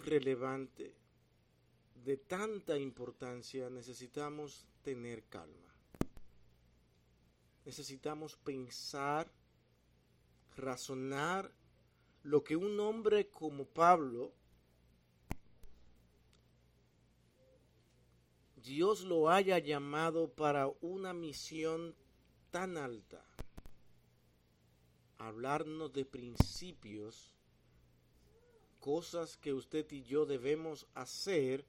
relevante, de tanta importancia, necesitamos tener calma. Necesitamos pensar, razonar lo que un hombre como Pablo, Dios lo haya llamado para una misión tan alta. Hablarnos de principios, cosas que usted y yo debemos hacer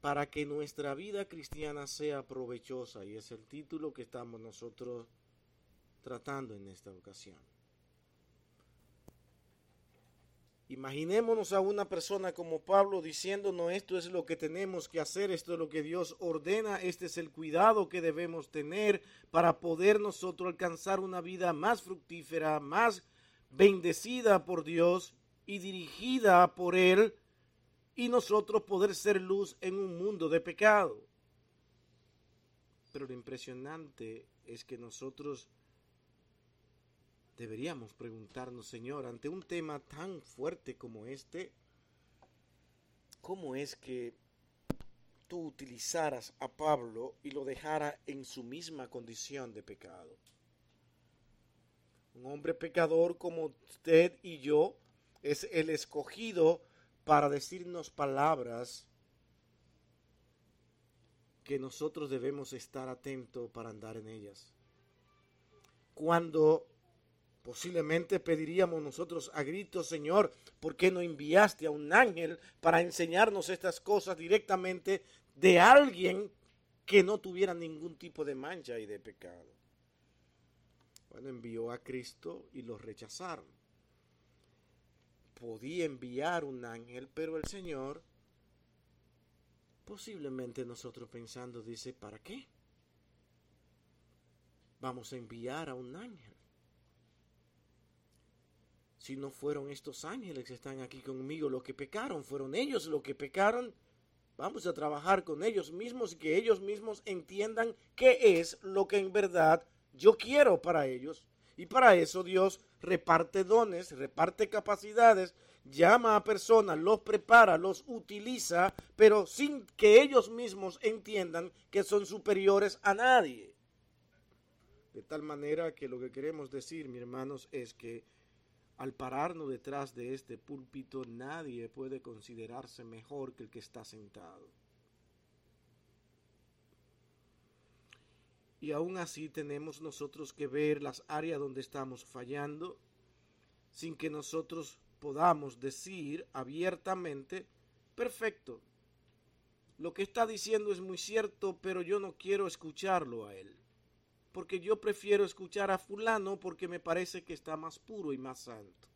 para que nuestra vida cristiana sea provechosa. Y es el título que estamos nosotros tratando en esta ocasión. Imaginémonos a una persona como Pablo diciéndonos esto es lo que tenemos que hacer, esto es lo que Dios ordena, este es el cuidado que debemos tener para poder nosotros alcanzar una vida más fructífera, más bendecida por Dios y dirigida por Él y nosotros poder ser luz en un mundo de pecado. Pero lo impresionante es que nosotros deberíamos preguntarnos, Señor, ante un tema tan fuerte como este, ¿cómo es que tú utilizaras a Pablo y lo dejara en su misma condición de pecado? Un hombre pecador como usted y yo es el escogido para decirnos palabras que nosotros debemos estar atentos para andar en ellas. Cuando posiblemente pediríamos nosotros a gritos, Señor, ¿por qué no enviaste a un ángel para enseñarnos estas cosas directamente de alguien que no tuviera ningún tipo de mancha y de pecado? Bueno, envió a Cristo y lo rechazaron podía enviar un ángel, pero el Señor, posiblemente nosotros pensando, dice, ¿para qué? Vamos a enviar a un ángel. Si no fueron estos ángeles que están aquí conmigo los que pecaron, fueron ellos los que pecaron, vamos a trabajar con ellos mismos y que ellos mismos entiendan qué es lo que en verdad yo quiero para ellos. Y para eso Dios reparte dones, reparte capacidades, llama a personas, los prepara, los utiliza, pero sin que ellos mismos entiendan que son superiores a nadie. De tal manera que lo que queremos decir, mis hermanos, es que al pararnos detrás de este púlpito nadie puede considerarse mejor que el que está sentado. Y aún así tenemos nosotros que ver las áreas donde estamos fallando sin que nosotros podamos decir abiertamente, perfecto, lo que está diciendo es muy cierto, pero yo no quiero escucharlo a él. Porque yo prefiero escuchar a fulano porque me parece que está más puro y más santo.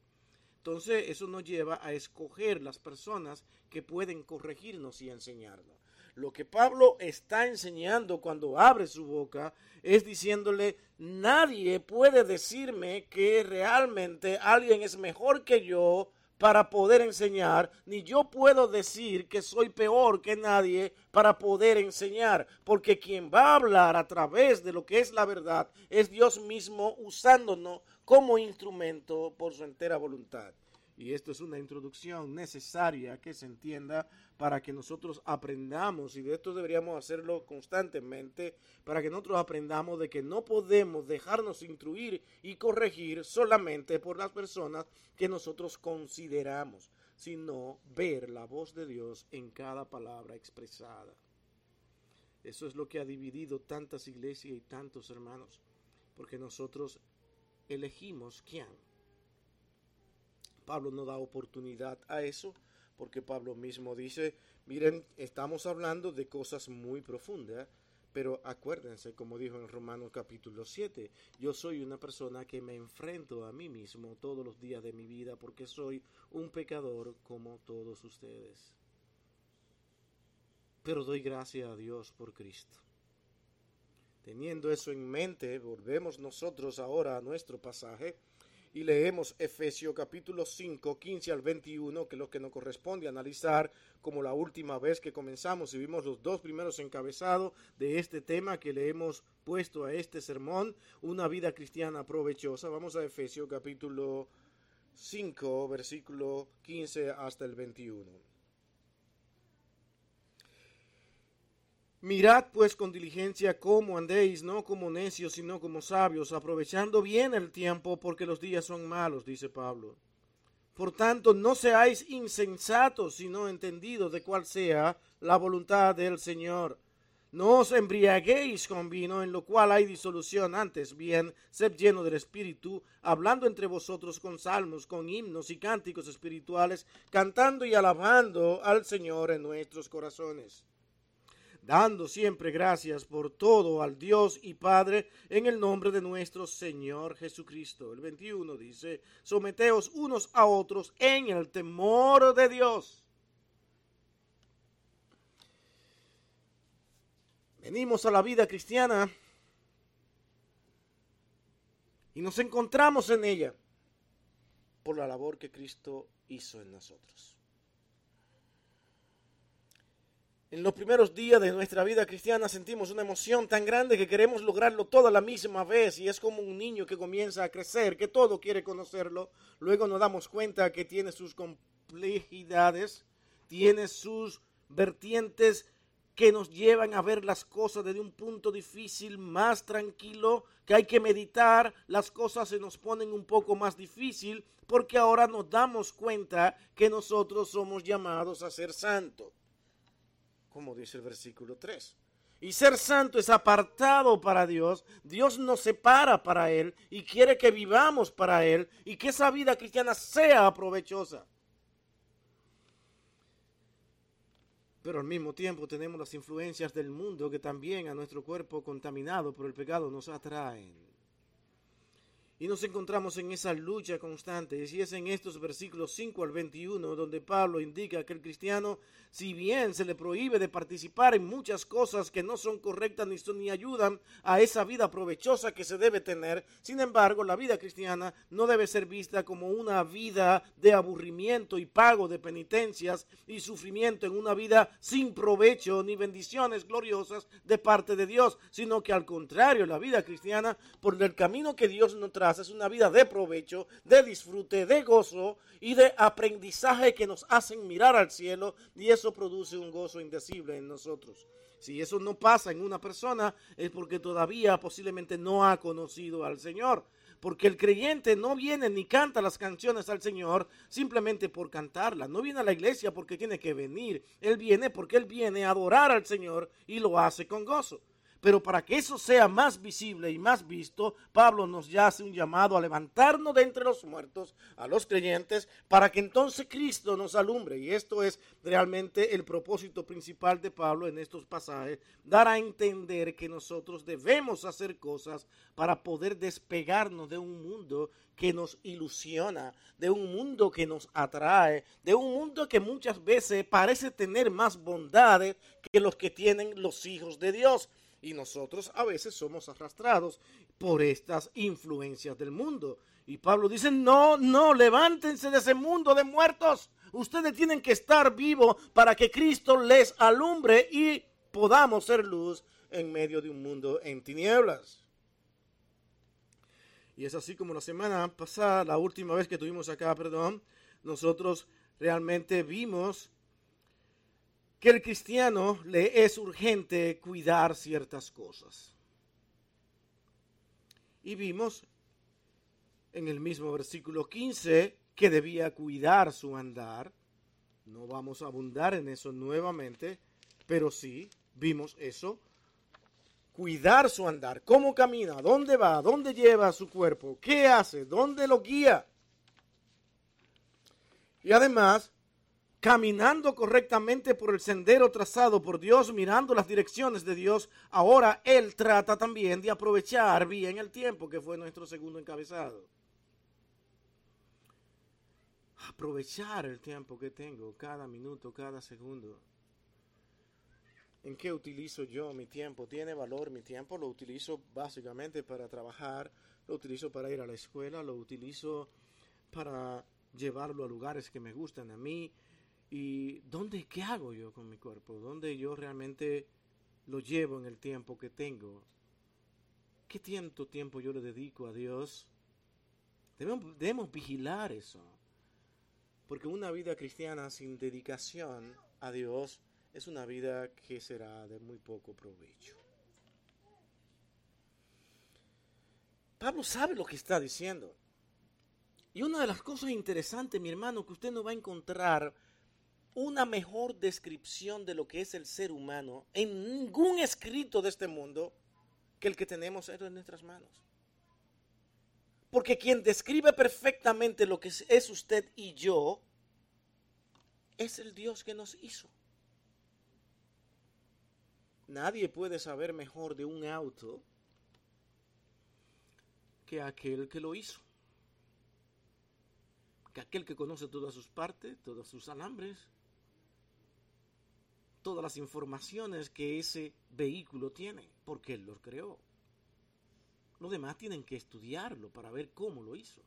Entonces eso nos lleva a escoger las personas que pueden corregirnos y enseñarnos. Lo que Pablo está enseñando cuando abre su boca es diciéndole, nadie puede decirme que realmente alguien es mejor que yo para poder enseñar, ni yo puedo decir que soy peor que nadie para poder enseñar, porque quien va a hablar a través de lo que es la verdad es Dios mismo usándonos como instrumento por su entera voluntad. Y esto es una introducción necesaria que se entienda para que nosotros aprendamos, y de esto deberíamos hacerlo constantemente, para que nosotros aprendamos de que no podemos dejarnos instruir y corregir solamente por las personas que nosotros consideramos, sino ver la voz de Dios en cada palabra expresada. Eso es lo que ha dividido tantas iglesias y tantos hermanos, porque nosotros elegimos quién Pablo no da oportunidad a eso, porque Pablo mismo dice, miren, estamos hablando de cosas muy profundas, pero acuérdense, como dijo en Romanos capítulo 7, yo soy una persona que me enfrento a mí mismo todos los días de mi vida porque soy un pecador como todos ustedes. Pero doy gracias a Dios por Cristo. Teniendo eso en mente, volvemos nosotros ahora a nuestro pasaje y leemos Efesios capítulo 5, 15 al 21, que es lo que nos corresponde analizar como la última vez que comenzamos y vimos los dos primeros encabezados de este tema que le hemos puesto a este sermón, una vida cristiana provechosa. Vamos a Efesios capítulo 5, versículo 15 hasta el 21. Mirad pues con diligencia cómo andéis, no como necios, sino como sabios, aprovechando bien el tiempo, porque los días son malos, dice Pablo. Por tanto, no seáis insensatos, sino entendidos de cuál sea la voluntad del Señor. No os embriaguéis con vino, en lo cual hay disolución, antes bien, sed lleno del Espíritu, hablando entre vosotros con salmos, con himnos y cánticos espirituales, cantando y alabando al Señor en nuestros corazones dando siempre gracias por todo al Dios y Padre en el nombre de nuestro Señor Jesucristo. El 21 dice, someteos unos a otros en el temor de Dios. Venimos a la vida cristiana y nos encontramos en ella por la labor que Cristo hizo en nosotros. En los primeros días de nuestra vida cristiana sentimos una emoción tan grande que queremos lograrlo toda la misma vez y es como un niño que comienza a crecer, que todo quiere conocerlo. Luego nos damos cuenta que tiene sus complejidades, tiene sus vertientes que nos llevan a ver las cosas desde un punto difícil, más tranquilo, que hay que meditar, las cosas se nos ponen un poco más difícil porque ahora nos damos cuenta que nosotros somos llamados a ser santos como dice el versículo 3. Y ser santo es apartado para Dios. Dios nos separa para Él y quiere que vivamos para Él y que esa vida cristiana sea provechosa. Pero al mismo tiempo tenemos las influencias del mundo que también a nuestro cuerpo contaminado por el pecado nos atraen. Y nos encontramos en esa lucha constante. Y es en estos versículos 5 al 21 donde Pablo indica que el cristiano, si bien se le prohíbe de participar en muchas cosas que no son correctas ni, son, ni ayudan a esa vida provechosa que se debe tener, sin embargo, la vida cristiana no debe ser vista como una vida de aburrimiento y pago de penitencias y sufrimiento en una vida sin provecho ni bendiciones gloriosas de parte de Dios, sino que al contrario, la vida cristiana, por el camino que Dios nos trae, es una vida de provecho, de disfrute, de gozo y de aprendizaje que nos hacen mirar al cielo y eso produce un gozo indecible en nosotros. Si eso no pasa en una persona es porque todavía posiblemente no ha conocido al Señor. Porque el creyente no viene ni canta las canciones al Señor simplemente por cantarlas. No viene a la iglesia porque tiene que venir. Él viene porque Él viene a adorar al Señor y lo hace con gozo. Pero para que eso sea más visible y más visto, Pablo nos ya hace un llamado a levantarnos de entre los muertos, a los creyentes, para que entonces Cristo nos alumbre. Y esto es realmente el propósito principal de Pablo en estos pasajes, dar a entender que nosotros debemos hacer cosas para poder despegarnos de un mundo que nos ilusiona, de un mundo que nos atrae, de un mundo que muchas veces parece tener más bondades que los que tienen los hijos de Dios. Y nosotros a veces somos arrastrados por estas influencias del mundo. Y Pablo dice, no, no, levántense de ese mundo de muertos. Ustedes tienen que estar vivos para que Cristo les alumbre y podamos ser luz en medio de un mundo en tinieblas. Y es así como la semana pasada, la última vez que tuvimos acá, perdón, nosotros realmente vimos que el cristiano le es urgente cuidar ciertas cosas. Y vimos en el mismo versículo 15 que debía cuidar su andar. No vamos a abundar en eso nuevamente, pero sí vimos eso. Cuidar su andar, cómo camina, dónde va, dónde lleva su cuerpo, qué hace, dónde lo guía. Y además caminando correctamente por el sendero trazado por Dios, mirando las direcciones de Dios, ahora Él trata también de aprovechar bien el tiempo, que fue nuestro segundo encabezado. Aprovechar el tiempo que tengo, cada minuto, cada segundo. ¿En qué utilizo yo mi tiempo? ¿Tiene valor mi tiempo? Lo utilizo básicamente para trabajar, lo utilizo para ir a la escuela, lo utilizo para llevarlo a lugares que me gustan a mí, ¿Y dónde, qué hago yo con mi cuerpo? ¿Dónde yo realmente lo llevo en el tiempo que tengo? ¿Qué tiempo, tiempo yo le dedico a Dios? Debemos, debemos vigilar eso. Porque una vida cristiana sin dedicación a Dios es una vida que será de muy poco provecho. Pablo sabe lo que está diciendo. Y una de las cosas interesantes, mi hermano, que usted no va a encontrar una mejor descripción de lo que es el ser humano en ningún escrito de este mundo que el que tenemos en nuestras manos. Porque quien describe perfectamente lo que es usted y yo es el Dios que nos hizo. Nadie puede saber mejor de un auto que aquel que lo hizo. Que aquel que conoce todas sus partes, todos sus alambres, todas las informaciones que ese vehículo tiene, porque él lo creó. Los demás tienen que estudiarlo para ver cómo lo hizo.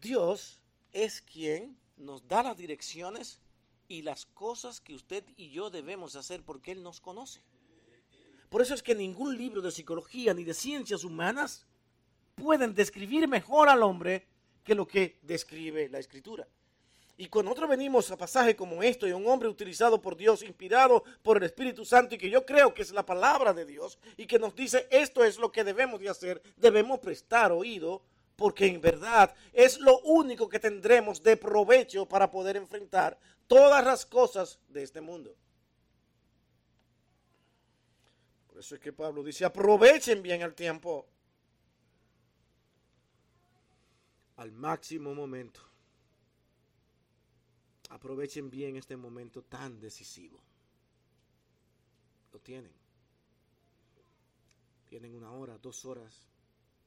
Dios es quien nos da las direcciones y las cosas que usted y yo debemos hacer porque Él nos conoce. Por eso es que ningún libro de psicología ni de ciencias humanas pueden describir mejor al hombre que lo que describe la escritura. Y cuando nosotros venimos a pasajes como esto y un hombre utilizado por Dios, inspirado por el Espíritu Santo y que yo creo que es la palabra de Dios y que nos dice esto es lo que debemos de hacer, debemos prestar oído porque en verdad es lo único que tendremos de provecho para poder enfrentar todas las cosas de este mundo. Por eso es que Pablo dice, aprovechen bien el tiempo al máximo momento. Aprovechen bien este momento tan decisivo. Lo tienen. Tienen una hora, dos horas,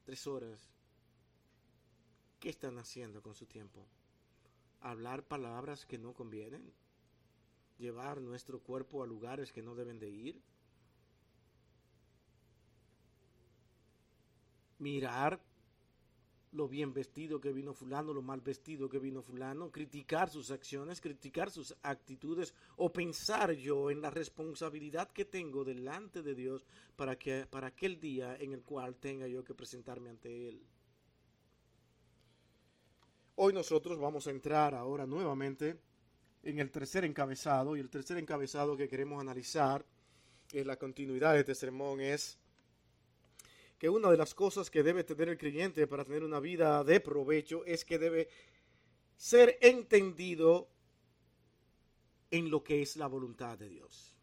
tres horas. ¿Qué están haciendo con su tiempo? Hablar palabras que no convienen. Llevar nuestro cuerpo a lugares que no deben de ir. Mirar lo bien vestido que vino fulano, lo mal vestido que vino fulano, criticar sus acciones, criticar sus actitudes o pensar yo en la responsabilidad que tengo delante de Dios para que para aquel día en el cual tenga yo que presentarme ante él. Hoy nosotros vamos a entrar ahora nuevamente en el tercer encabezado y el tercer encabezado que queremos analizar en la continuidad de este sermón es que una de las cosas que debe tener el creyente para tener una vida de provecho es que debe ser entendido en lo que es la voluntad de Dios.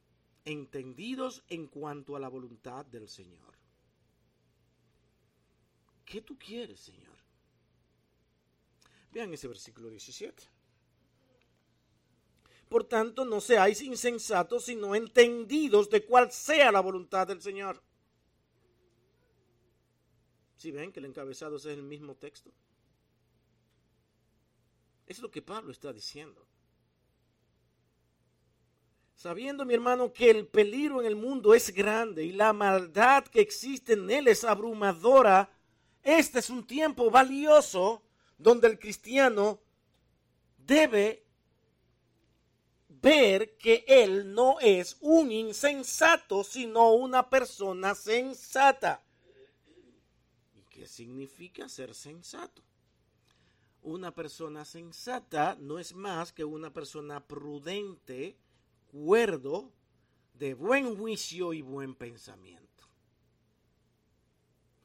Entendidos en cuanto a la voluntad del Señor. ¿Qué tú quieres, Señor? Vean ese versículo 17. Por tanto, no seáis insensatos, sino entendidos de cuál sea la voluntad del Señor. Si ven que el encabezado es el mismo texto. Es lo que Pablo está diciendo. Sabiendo, mi hermano, que el peligro en el mundo es grande y la maldad que existe en él es abrumadora, este es un tiempo valioso donde el cristiano debe ver que él no es un insensato, sino una persona sensata. ¿Qué significa ser sensato? Una persona sensata no es más que una persona prudente, cuerdo, de buen juicio y buen pensamiento.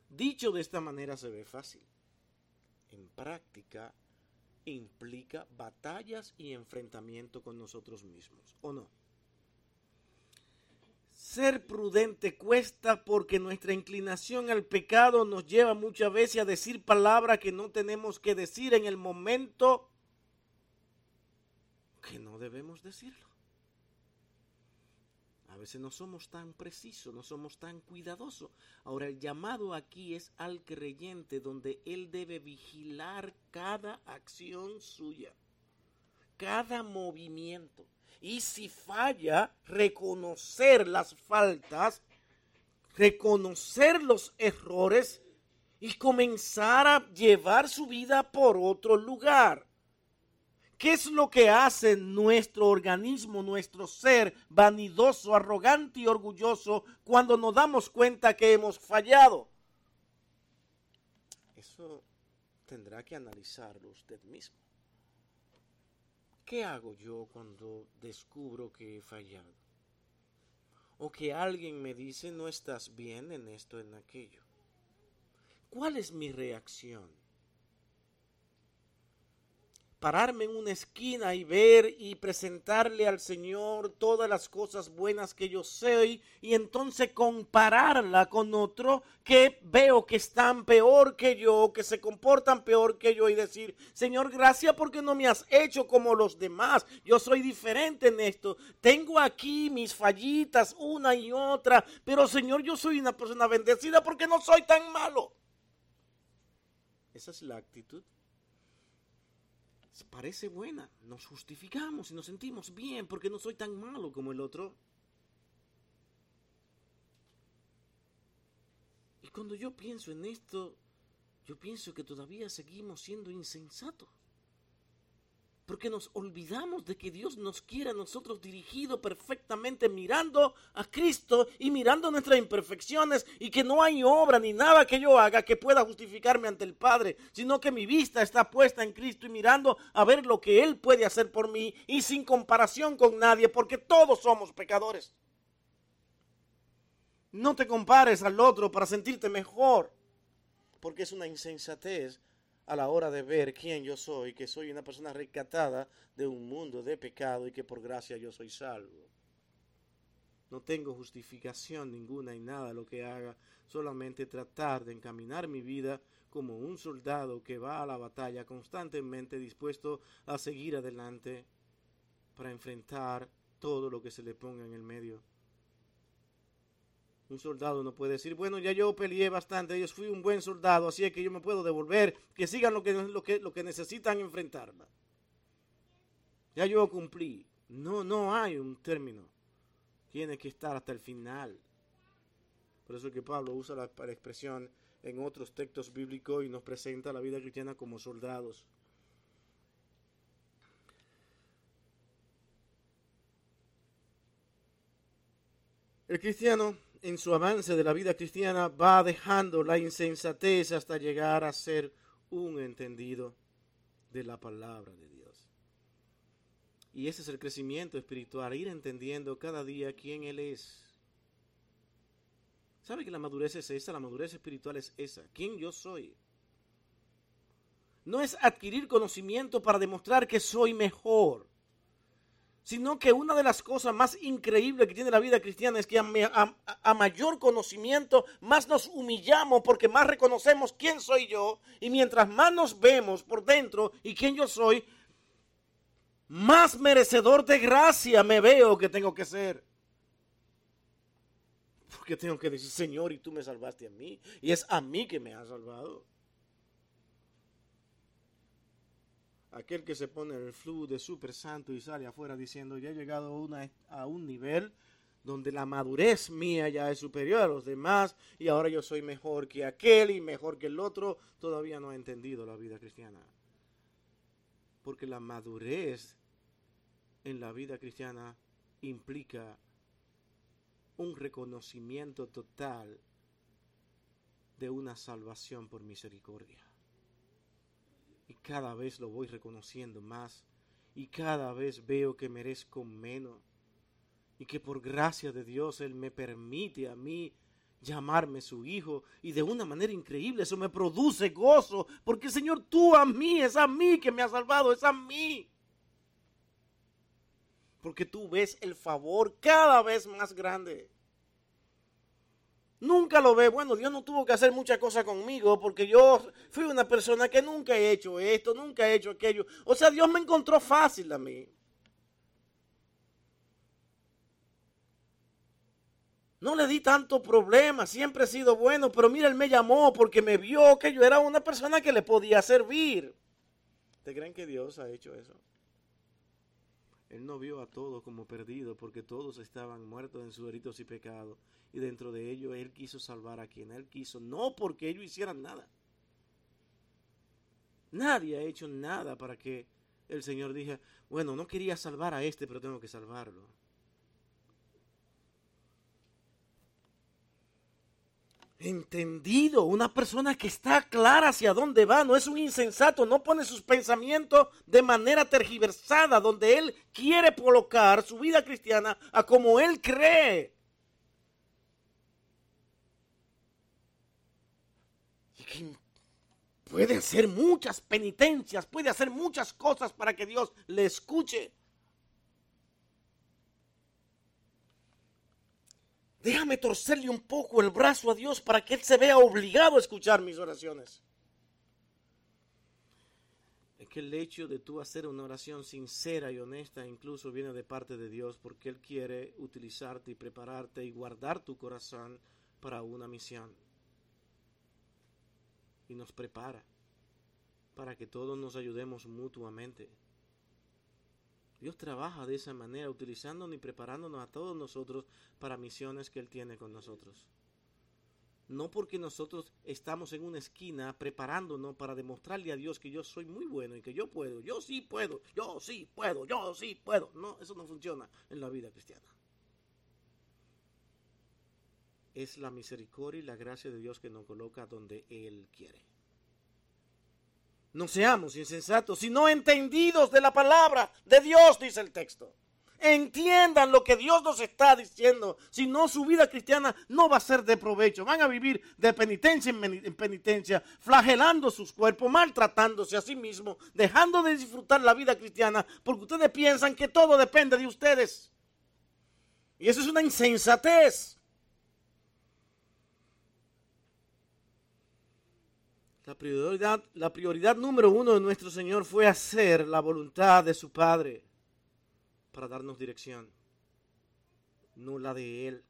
Dicho de esta manera se ve fácil. En práctica implica batallas y enfrentamiento con nosotros mismos, ¿o no? Ser prudente cuesta porque nuestra inclinación al pecado nos lleva muchas veces a decir palabras que no tenemos que decir en el momento que no debemos decirlo. A veces no somos tan precisos, no somos tan cuidadosos. Ahora el llamado aquí es al creyente donde él debe vigilar cada acción suya, cada movimiento y si falla, reconocer las faltas, reconocer los errores y comenzar a llevar su vida por otro lugar. ¿Qué es lo que hace nuestro organismo, nuestro ser vanidoso, arrogante y orgulloso cuando nos damos cuenta que hemos fallado? Eso tendrá que analizarlo usted mismo. ¿Qué hago yo cuando descubro que he fallado? O que alguien me dice, no estás bien en esto, en aquello. ¿Cuál es mi reacción? Pararme en una esquina y ver y presentarle al Señor todas las cosas buenas que yo sé y entonces compararla con otro que veo que están peor que yo, que se comportan peor que yo y decir, Señor, gracias porque no me has hecho como los demás, yo soy diferente en esto, tengo aquí mis fallitas una y otra, pero Señor, yo soy una persona bendecida porque no soy tan malo. Esa es la actitud parece buena, nos justificamos y nos sentimos bien porque no soy tan malo como el otro. Y cuando yo pienso en esto, yo pienso que todavía seguimos siendo insensatos porque nos olvidamos de que Dios nos quiere a nosotros dirigido perfectamente mirando a Cristo y mirando nuestras imperfecciones y que no hay obra ni nada que yo haga que pueda justificarme ante el Padre, sino que mi vista está puesta en Cristo y mirando a ver lo que Él puede hacer por mí y sin comparación con nadie, porque todos somos pecadores. No te compares al otro para sentirte mejor, porque es una insensatez a la hora de ver quién yo soy, que soy una persona rescatada de un mundo de pecado y que por gracia yo soy salvo. No tengo justificación ninguna en nada lo que haga, solamente tratar de encaminar mi vida como un soldado que va a la batalla constantemente dispuesto a seguir adelante para enfrentar todo lo que se le ponga en el medio. Un soldado no puede decir, bueno, ya yo peleé bastante, yo fui un buen soldado, así es que yo me puedo devolver, que sigan lo que, lo que, lo que necesitan enfrentarla. Ya yo cumplí. No, no hay un término. Tiene que estar hasta el final. Por eso es que Pablo usa la, la expresión en otros textos bíblicos y nos presenta la vida cristiana como soldados. El cristiano en su avance de la vida cristiana va dejando la insensatez hasta llegar a ser un entendido de la palabra de Dios. Y ese es el crecimiento espiritual, ir entendiendo cada día quién Él es. ¿Sabe que la madurez es esa? La madurez espiritual es esa. ¿Quién yo soy? No es adquirir conocimiento para demostrar que soy mejor sino que una de las cosas más increíbles que tiene la vida cristiana es que a, mayor conocimiento más nos humillamos porque más reconocemos quién soy yo y mientras más nos vemos por dentro y quién yo soy, más merecedor de gracia me veo que tengo que ser. Porque tengo que decir, Señor, y tú me salvaste a mí, y es a mí que me has salvado. Aquel que se pone el flu de super santo y sale afuera diciendo, ya he llegado a, un nivel donde la madurez mía ya es superior a los demás y ahora yo soy mejor que aquel y mejor que el otro, todavía no ha entendido la vida cristiana. Porque la madurez en la vida cristiana implica un reconocimiento total de una salvación por misericordia. Y cada vez lo voy reconociendo más. Y cada vez veo que merezco menos. Y que por gracia de Dios Él me permite a mí llamarme su hijo. Y de una manera increíble eso me produce gozo. Porque Señor, tú a mí, es a mí que me has salvado, es a mí. Porque tú ves el favor cada vez más grande. Nunca lo ve, bueno, Dios no tuvo que hacer muchas cosas conmigo porque yo fui una persona que nunca he hecho esto, nunca he hecho aquello. O sea, Dios me encontró fácil a mí. No le di tanto problema, siempre he sido bueno, pero mira, Él me llamó porque me vio que yo era una persona que le podía servir. ¿Te creen que Dios ha hecho eso? Él no vio a todos como perdidos porque todos estaban muertos en sus delitos y pecados. Y dentro de ellos Él quiso salvar a quien Él quiso, no porque ellos hicieran nada. Nadie ha hecho nada para que el Señor diga, bueno, no quería salvar a este, pero tengo que salvarlo. Entendido, una persona que está clara hacia dónde va, no es un insensato, no pone sus pensamientos de manera tergiversada, donde él quiere colocar su vida cristiana a como él cree. Y puede hacer muchas penitencias, puede hacer muchas cosas para que Dios le escuche. Déjame torcerle un poco el brazo a Dios para que Él se vea obligado a escuchar mis oraciones. Es que el hecho de tú hacer una oración sincera y honesta incluso viene de parte de Dios porque Él quiere utilizarte y prepararte y guardar tu corazón para una misión. Y nos prepara para que todos nos ayudemos mutuamente. Dios trabaja de esa manera, utilizándonos y preparándonos a todos nosotros para misiones que Él tiene con nosotros. No porque nosotros estamos en una esquina preparándonos para demostrarle a Dios que yo soy muy bueno y que yo puedo, yo sí puedo, yo sí puedo, yo sí puedo. No, eso no funciona en la vida cristiana. Es la misericordia y la gracia de Dios que nos coloca donde Él quiere. No seamos insensatos, sino entendidos de la palabra de Dios, dice el texto. Entiendan lo que Dios nos está diciendo. Si no, su vida cristiana no va a ser de provecho. Van a vivir de penitencia en penitencia, flagelando sus cuerpos, maltratándose a sí mismos, dejando de disfrutar la vida cristiana, porque ustedes piensan que todo depende de ustedes. Y eso es una insensatez. La prioridad, la prioridad número uno de nuestro Señor fue hacer la voluntad de su Padre para darnos dirección, no la de Él.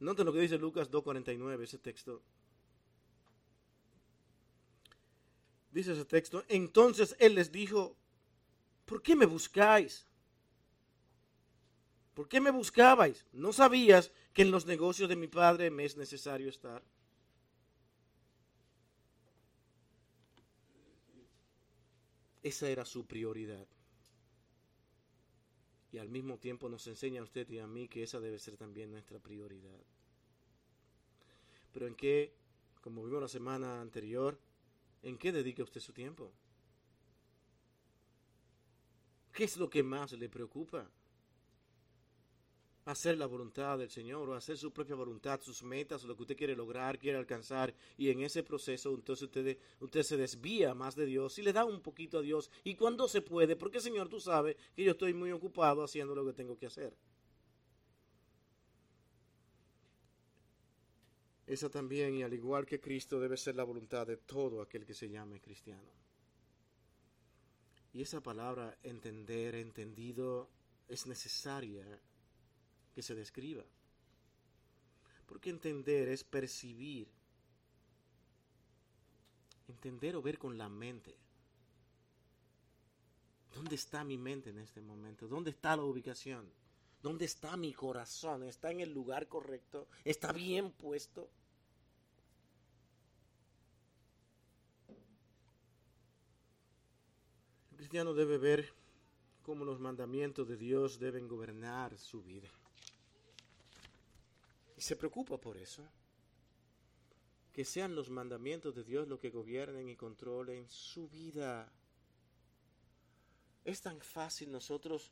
Noten lo que dice Lucas 2.49, ese texto. Dice ese texto, entonces Él les dijo, ¿por qué me buscáis? ¿Por qué me buscabais? ¿No sabías que en los negocios de mi Padre me es necesario estar? Esa era su prioridad. Y al mismo tiempo nos enseña a usted y a mí que esa debe ser también nuestra prioridad. Pero en qué, como vimos la semana anterior, ¿en qué dedica usted su tiempo? ¿Qué es lo que más le preocupa? Hacer la voluntad del Señor o hacer su propia voluntad, sus metas, lo que usted quiere lograr, quiere alcanzar. Y en ese proceso entonces usted, usted se desvía más de Dios y le da un poquito a Dios. Y cuando se puede, porque Señor, tú sabes que yo estoy muy ocupado haciendo lo que tengo que hacer. Esa también, y al igual que Cristo, debe ser la voluntad de todo aquel que se llame cristiano. Y esa palabra entender, entendido, es necesaria que se describa. Porque entender es percibir. Entender o ver con la mente. ¿Dónde está mi mente en este momento? ¿Dónde está la ubicación? ¿Dónde está mi corazón? ¿Está en el lugar correcto? ¿Está bien puesto? El cristiano debe ver cómo los mandamientos de Dios deben gobernar su vida se preocupa por eso. Que sean los mandamientos de Dios los que gobiernen y controlen su vida. Es tan fácil nosotros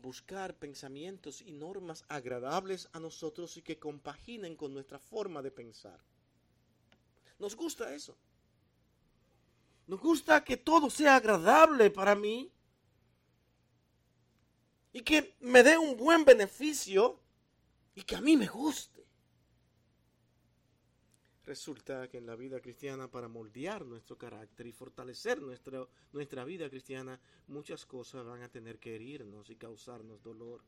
buscar pensamientos y normas agradables a nosotros y que compaginen con nuestra forma de pensar. Nos gusta eso. Nos gusta que todo sea agradable para mí y que me dé un buen beneficio y que a mí me guste. Resulta que en la vida cristiana, para moldear nuestro carácter y fortalecer nuestra, nuestra vida cristiana, muchas cosas van a tener que herirnos y causarnos dolor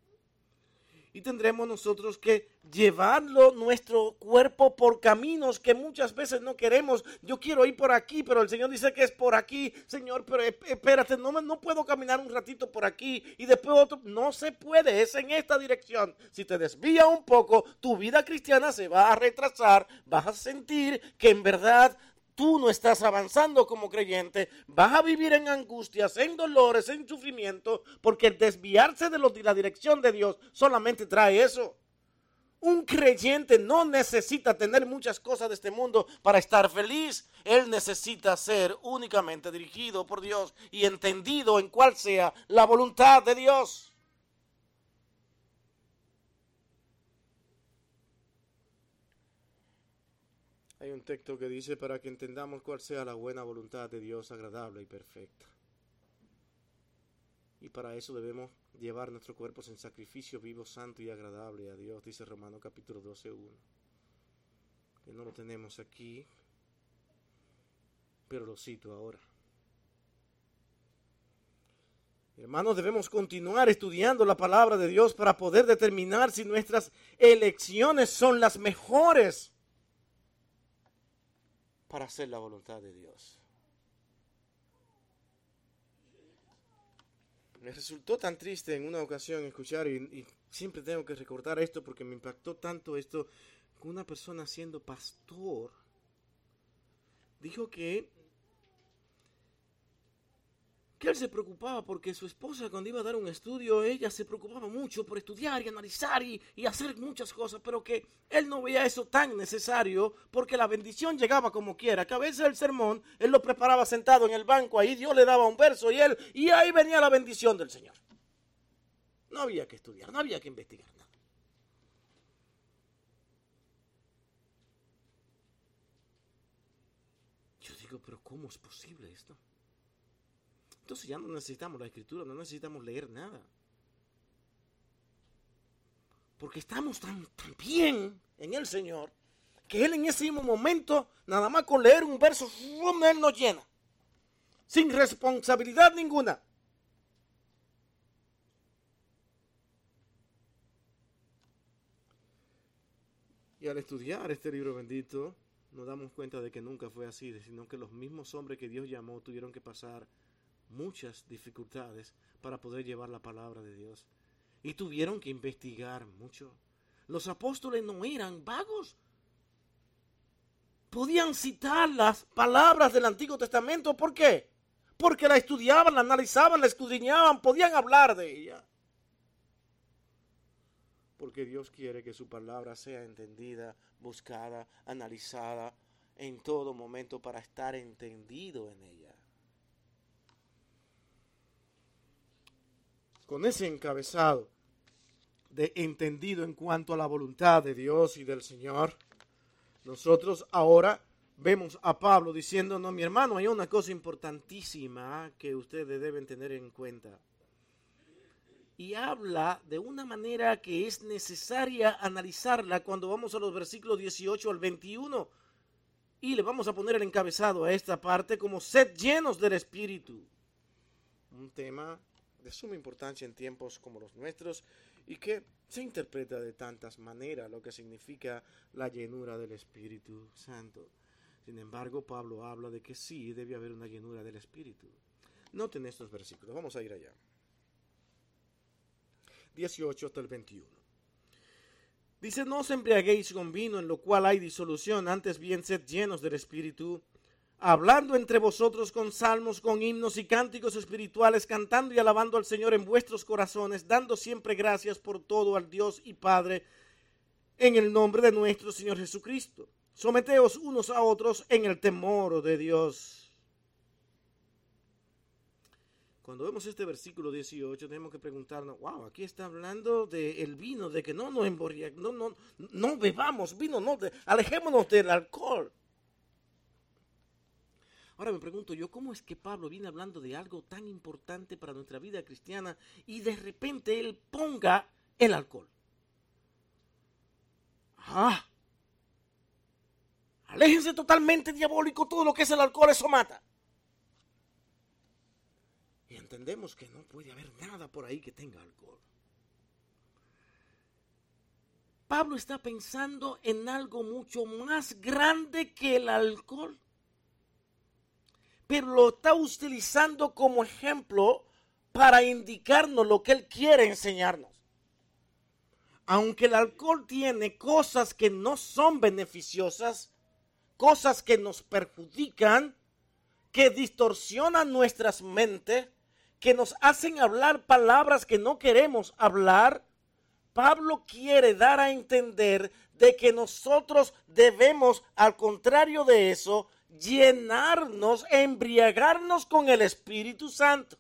y tendremos nosotros que llevarlo nuestro cuerpo por caminos que muchas veces no queremos. Yo quiero ir por aquí, pero el Señor dice que es por aquí. Señor, pero espérate, no, no puedo caminar un ratito por aquí y después otro. No se puede, es en esta dirección. Si te desvía un poco, tu vida cristiana se va a retrasar. Vas a sentir que en verdad tú no estás avanzando como creyente, vas a vivir en angustias, en dolores, en sufrimiento, porque desviarse de, la dirección de Dios solamente trae eso. Un creyente no necesita tener muchas cosas de este mundo para estar feliz. Él necesita ser únicamente dirigido por Dios y entendido en cuál sea la voluntad de Dios. Hay un texto que dice para que entendamos cuál sea la buena voluntad de Dios agradable y perfecta. Y para eso debemos llevar nuestros cuerpos en sacrificio vivo, santo y agradable a Dios, dice Romano capítulo 12, 1. Que no lo tenemos aquí, pero lo cito ahora. Hermanos, debemos continuar estudiando la palabra de Dios para poder determinar si nuestras elecciones son las mejores para hacer la voluntad de Dios. Me resultó tan triste en una ocasión escuchar, y, siempre tengo que recordar esto porque me impactó tanto esto, una persona siendo pastor dijo que que él se preocupaba porque su esposa cuando iba a dar un estudio, ella se preocupaba mucho por estudiar y analizar y, hacer muchas cosas, pero que él no veía eso tan necesario porque la bendición llegaba como quiera, que a veces el sermón él lo preparaba sentado en el banco, ahí Dios le daba un verso y él, y ahí venía la bendición del Señor. No había que estudiar, no había que investigar nada. Yo digo, pero ¿cómo es posible esto? Entonces ya no necesitamos la escritura, no necesitamos leer nada. Porque estamos tan, bien en el Señor que Él en ese mismo momento, nada más con leer un verso, Él nos llena. Sin responsabilidad ninguna. Y al estudiar este libro bendito, nos damos cuenta de que nunca fue así, sino que los mismos hombres que Dios llamó tuvieron que pasar muchas dificultades para poder llevar la palabra de Dios. Y tuvieron que investigar mucho. Los apóstoles no eran vagos. Podían citar las palabras del Antiguo Testamento. ¿Por qué? Porque la estudiaban, la analizaban, la escudriñaban, podían hablar de ella. Porque Dios quiere que su palabra sea entendida, buscada, analizada en todo momento para estar entendido en ella. Con ese encabezado de entendido en cuanto a la voluntad de Dios y del Señor, nosotros ahora vemos a Pablo diciéndonos, mi hermano, hay una cosa importantísima que ustedes deben tener en cuenta. Y habla de una manera que es necesaria analizarla cuando vamos a los versículos 18 al 21. Y le vamos a poner el encabezado a esta parte como sed llenos del Espíritu. Un tema de suma importancia en tiempos como los nuestros y que se interpreta de tantas maneras lo que significa la llenura del Espíritu Santo. Sin embargo, Pablo habla de que sí debe haber una llenura del Espíritu. Noten estos versículos, vamos a ir allá. 18 hasta el 21. Dice, no os embriaguéis con vino en lo cual hay disolución, antes bien sed llenos del Espíritu hablando entre vosotros con salmos, con himnos y cánticos espirituales, cantando y alabando al Señor en vuestros corazones, dando siempre gracias por todo al Dios y Padre, en el nombre de nuestro Señor Jesucristo. Someteos unos a otros en el temor de Dios. Cuando vemos este versículo 18, tenemos que preguntarnos, wow, aquí está hablando del vino, de que no nos no, no, no bebamos vino, no, alejémonos del alcohol. Ahora me pregunto yo, ¿cómo es que Pablo viene hablando de algo tan importante para nuestra vida cristiana y de repente él ponga el alcohol? Ah, aléjense totalmente diabólico, todo lo que es el alcohol, eso mata. Y entendemos que no puede haber nada por ahí que tenga alcohol. Pablo está pensando en algo mucho más grande que el alcohol pero lo está utilizando como ejemplo para indicarnos lo que Él quiere enseñarnos. Aunque el alcohol tiene cosas que no son beneficiosas, cosas que nos perjudican, que distorsionan nuestras mentes, que nos hacen hablar palabras que no queremos hablar, Pablo quiere dar a entender de que nosotros debemos, al contrario de eso, llenarnos, embriagarnos con el Espíritu Santo.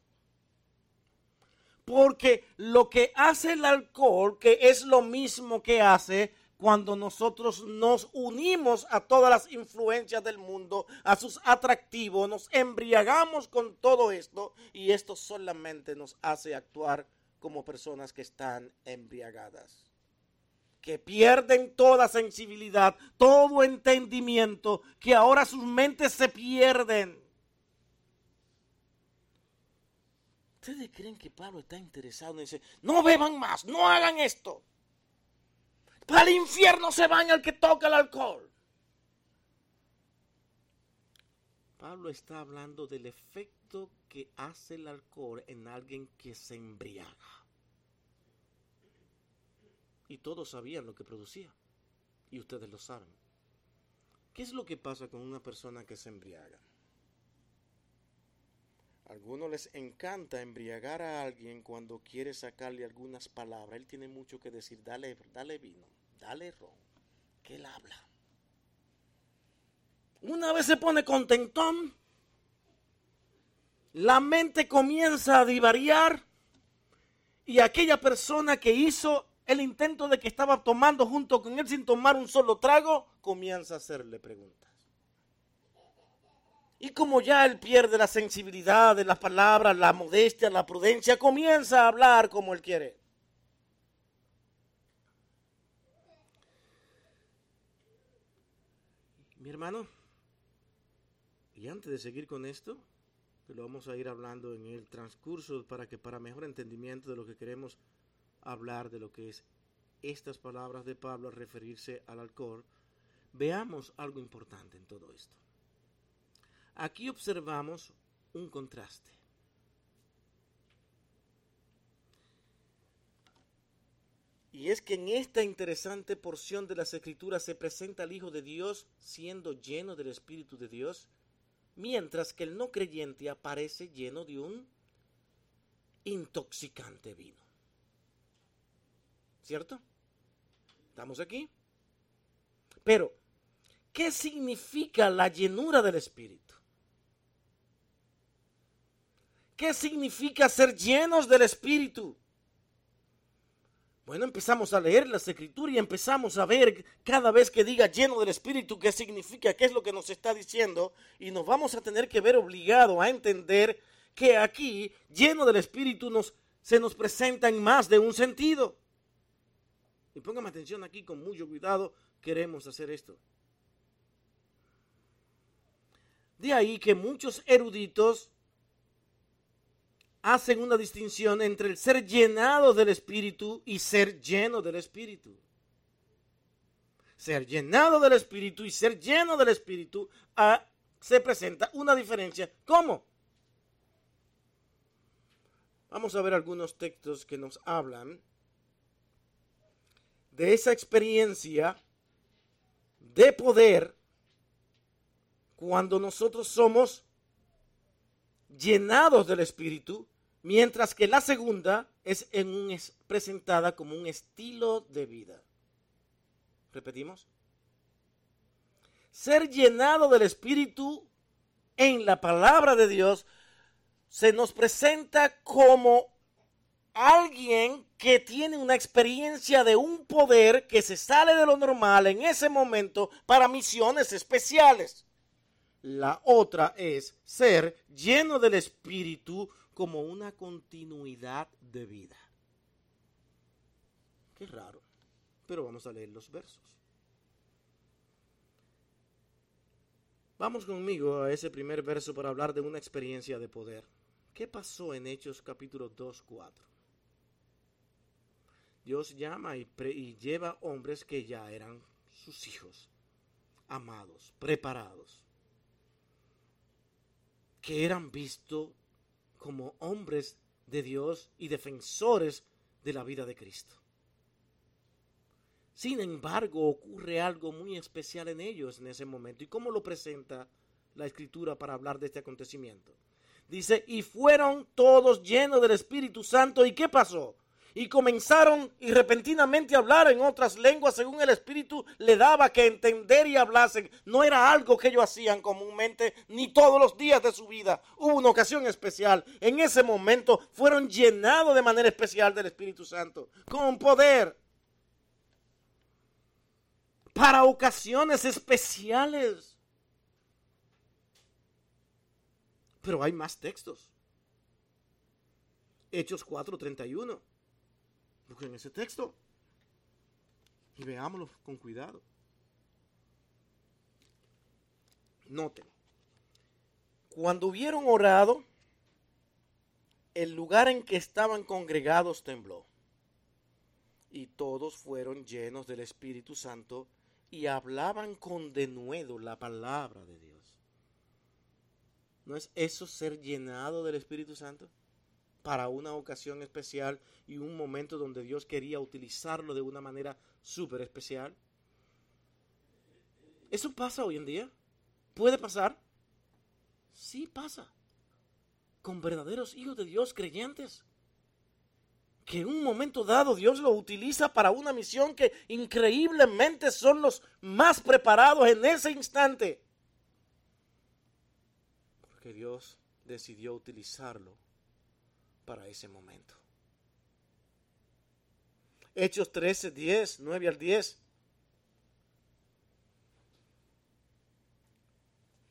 Porque lo que hace el alcohol, que es lo mismo que hace cuando nosotros nos unimos a todas las influencias del mundo, a sus atractivos, nos embriagamos con todo esto y esto solamente nos hace actuar como personas que están embriagadas, que pierden toda sensibilidad, todo entendimiento, que ahora sus mentes se pierden. ¿Ustedes creen que Pablo está interesado en decir, no beban más, no hagan esto? Para el infierno se van al que toca el alcohol. Pablo está hablando del efecto que hace el alcohol en alguien que se embriaga. Y todos sabían lo que producía. Y ustedes lo saben. ¿Qué es lo que pasa con una persona que se embriaga? A algunos les encanta embriagar a alguien cuando quiere sacarle algunas palabras. Él tiene mucho que decir. Dale, dale vino, dale ron, que él habla. Una vez se pone contentón, la mente comienza a divariar y aquella persona que hizo el intento de que estaba tomando junto con él sin tomar un solo trago, comienza a hacerle preguntas. Y como ya él pierde la sensibilidad de las palabras, la modestia, la prudencia, comienza a hablar como él quiere. Mi hermano, y antes de seguir con esto, lo vamos a ir hablando en el transcurso para que para mejor entendimiento de lo que queremos hablar de lo que es estas palabras de Pablo al referirse al alcohol, veamos algo importante en todo esto. Aquí observamos un contraste. Y es que en esta interesante porción de las Escrituras se presenta al Hijo de Dios siendo lleno del Espíritu de Dios mientras que el no creyente aparece lleno de un intoxicante vino. ¿Cierto? ¿Estamos aquí? Pero, ¿qué significa la llenura del Espíritu? ¿Qué significa ser llenos del Espíritu? Bueno, empezamos a leer las escrituras y empezamos a ver cada vez que diga lleno del Espíritu qué significa, qué es lo que nos está diciendo y nos vamos a tener que ver obligado a entender que aquí lleno del Espíritu nos, se nos presenta en más de un sentido. Y póngame atención aquí con mucho cuidado, queremos hacer esto. De ahí que muchos eruditos hacen una distinción entre el ser llenado del Espíritu y ser lleno del Espíritu. Ser llenado del Espíritu y ser lleno del Espíritu ah, se presenta una diferencia. ¿Cómo? Vamos a ver algunos textos que nos hablan de esa experiencia de poder cuando nosotros somos llenados del Espíritu mientras que la segunda es, en un, es presentada como un estilo de vida. Repetimos. Ser llenado del Espíritu en la palabra de Dios se nos presenta como alguien que tiene una experiencia de un poder que se sale de lo normal en ese momento para misiones especiales. La otra es ser lleno del Espíritu como una continuidad de vida. Qué raro, pero vamos a leer los versos. Vamos conmigo a ese primer verso para hablar de una experiencia de poder. ¿Qué pasó en Hechos capítulo 2, 4? Dios llama y, lleva hombres que ya eran sus hijos, amados, preparados, que eran vistos como hombres de Dios y defensores de la vida de Cristo. Sin embargo, ocurre algo muy especial en ellos en ese momento. ¿Y cómo lo presenta la escritura para hablar de este acontecimiento? Dice, y fueron todos llenos del Espíritu Santo. ¿Y qué pasó? Y comenzaron y repentinamente a hablar en otras lenguas según el Espíritu le daba que entender y hablasen. No era algo que ellos hacían comúnmente ni todos los días de su vida. Hubo una ocasión especial. En ese momento fueron llenados de manera especial del Espíritu Santo, con poder. Para ocasiones especiales. Pero hay más textos. Hechos 4:31. Busquen ese texto y veámoslo con cuidado. Noten, cuando hubieron orado, el lugar en que estaban congregados tembló, y todos fueron llenos del Espíritu Santo y hablaban con denuedo la palabra de Dios. ¿No es eso ser llenado del Espíritu Santo? Para una ocasión especial y un momento donde Dios quería utilizarlo de una manera súper especial. ¿Eso pasa hoy en día? ¿Puede pasar? Sí pasa. Con verdaderos hijos de Dios creyentes. Que en un momento dado Dios lo utiliza para una misión que increíblemente son los más preparados en ese instante. Porque Dios decidió utilizarlo para ese momento. Hechos 13, 10, 9 al 10.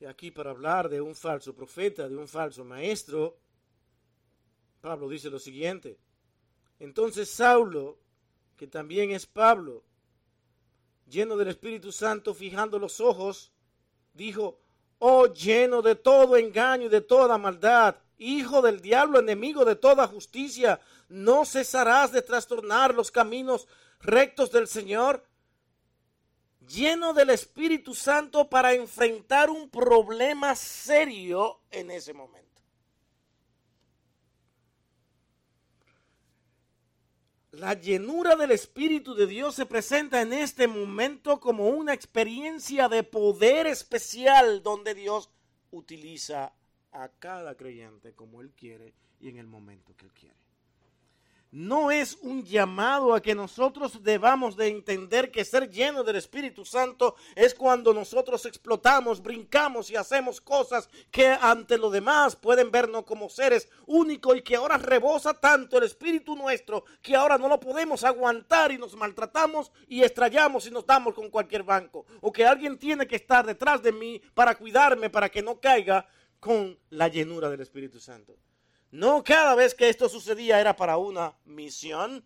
Y aquí para hablar de un falso profeta, de un falso maestro, Pablo dice lo siguiente. Entonces Saulo, que también es Pablo, lleno del Espíritu Santo, fijando los ojos, dijo, oh lleno de todo engaño y de toda maldad, hijo del diablo, enemigo de toda justicia, ¿no cesarás de trastornar los caminos rectos del Señor? Lleno del Espíritu Santo para enfrentar un problema serio en ese momento. La llenura del Espíritu de Dios se presenta en este momento como una experiencia de poder especial donde Dios utiliza a cada creyente como Él quiere y en el momento que Él quiere. No es un llamado a que nosotros debamos de entender que ser lleno del Espíritu Santo es cuando nosotros explotamos, brincamos y hacemos cosas que ante los demás pueden vernos como seres únicos y que ahora rebosa tanto el Espíritu nuestro que ahora no lo podemos aguantar y nos maltratamos y estrellamos y nos damos con cualquier banco. O que alguien tiene que estar detrás de mí para cuidarme, para que no caiga con la llenura del Espíritu Santo. No cada vez que esto sucedía era para una misión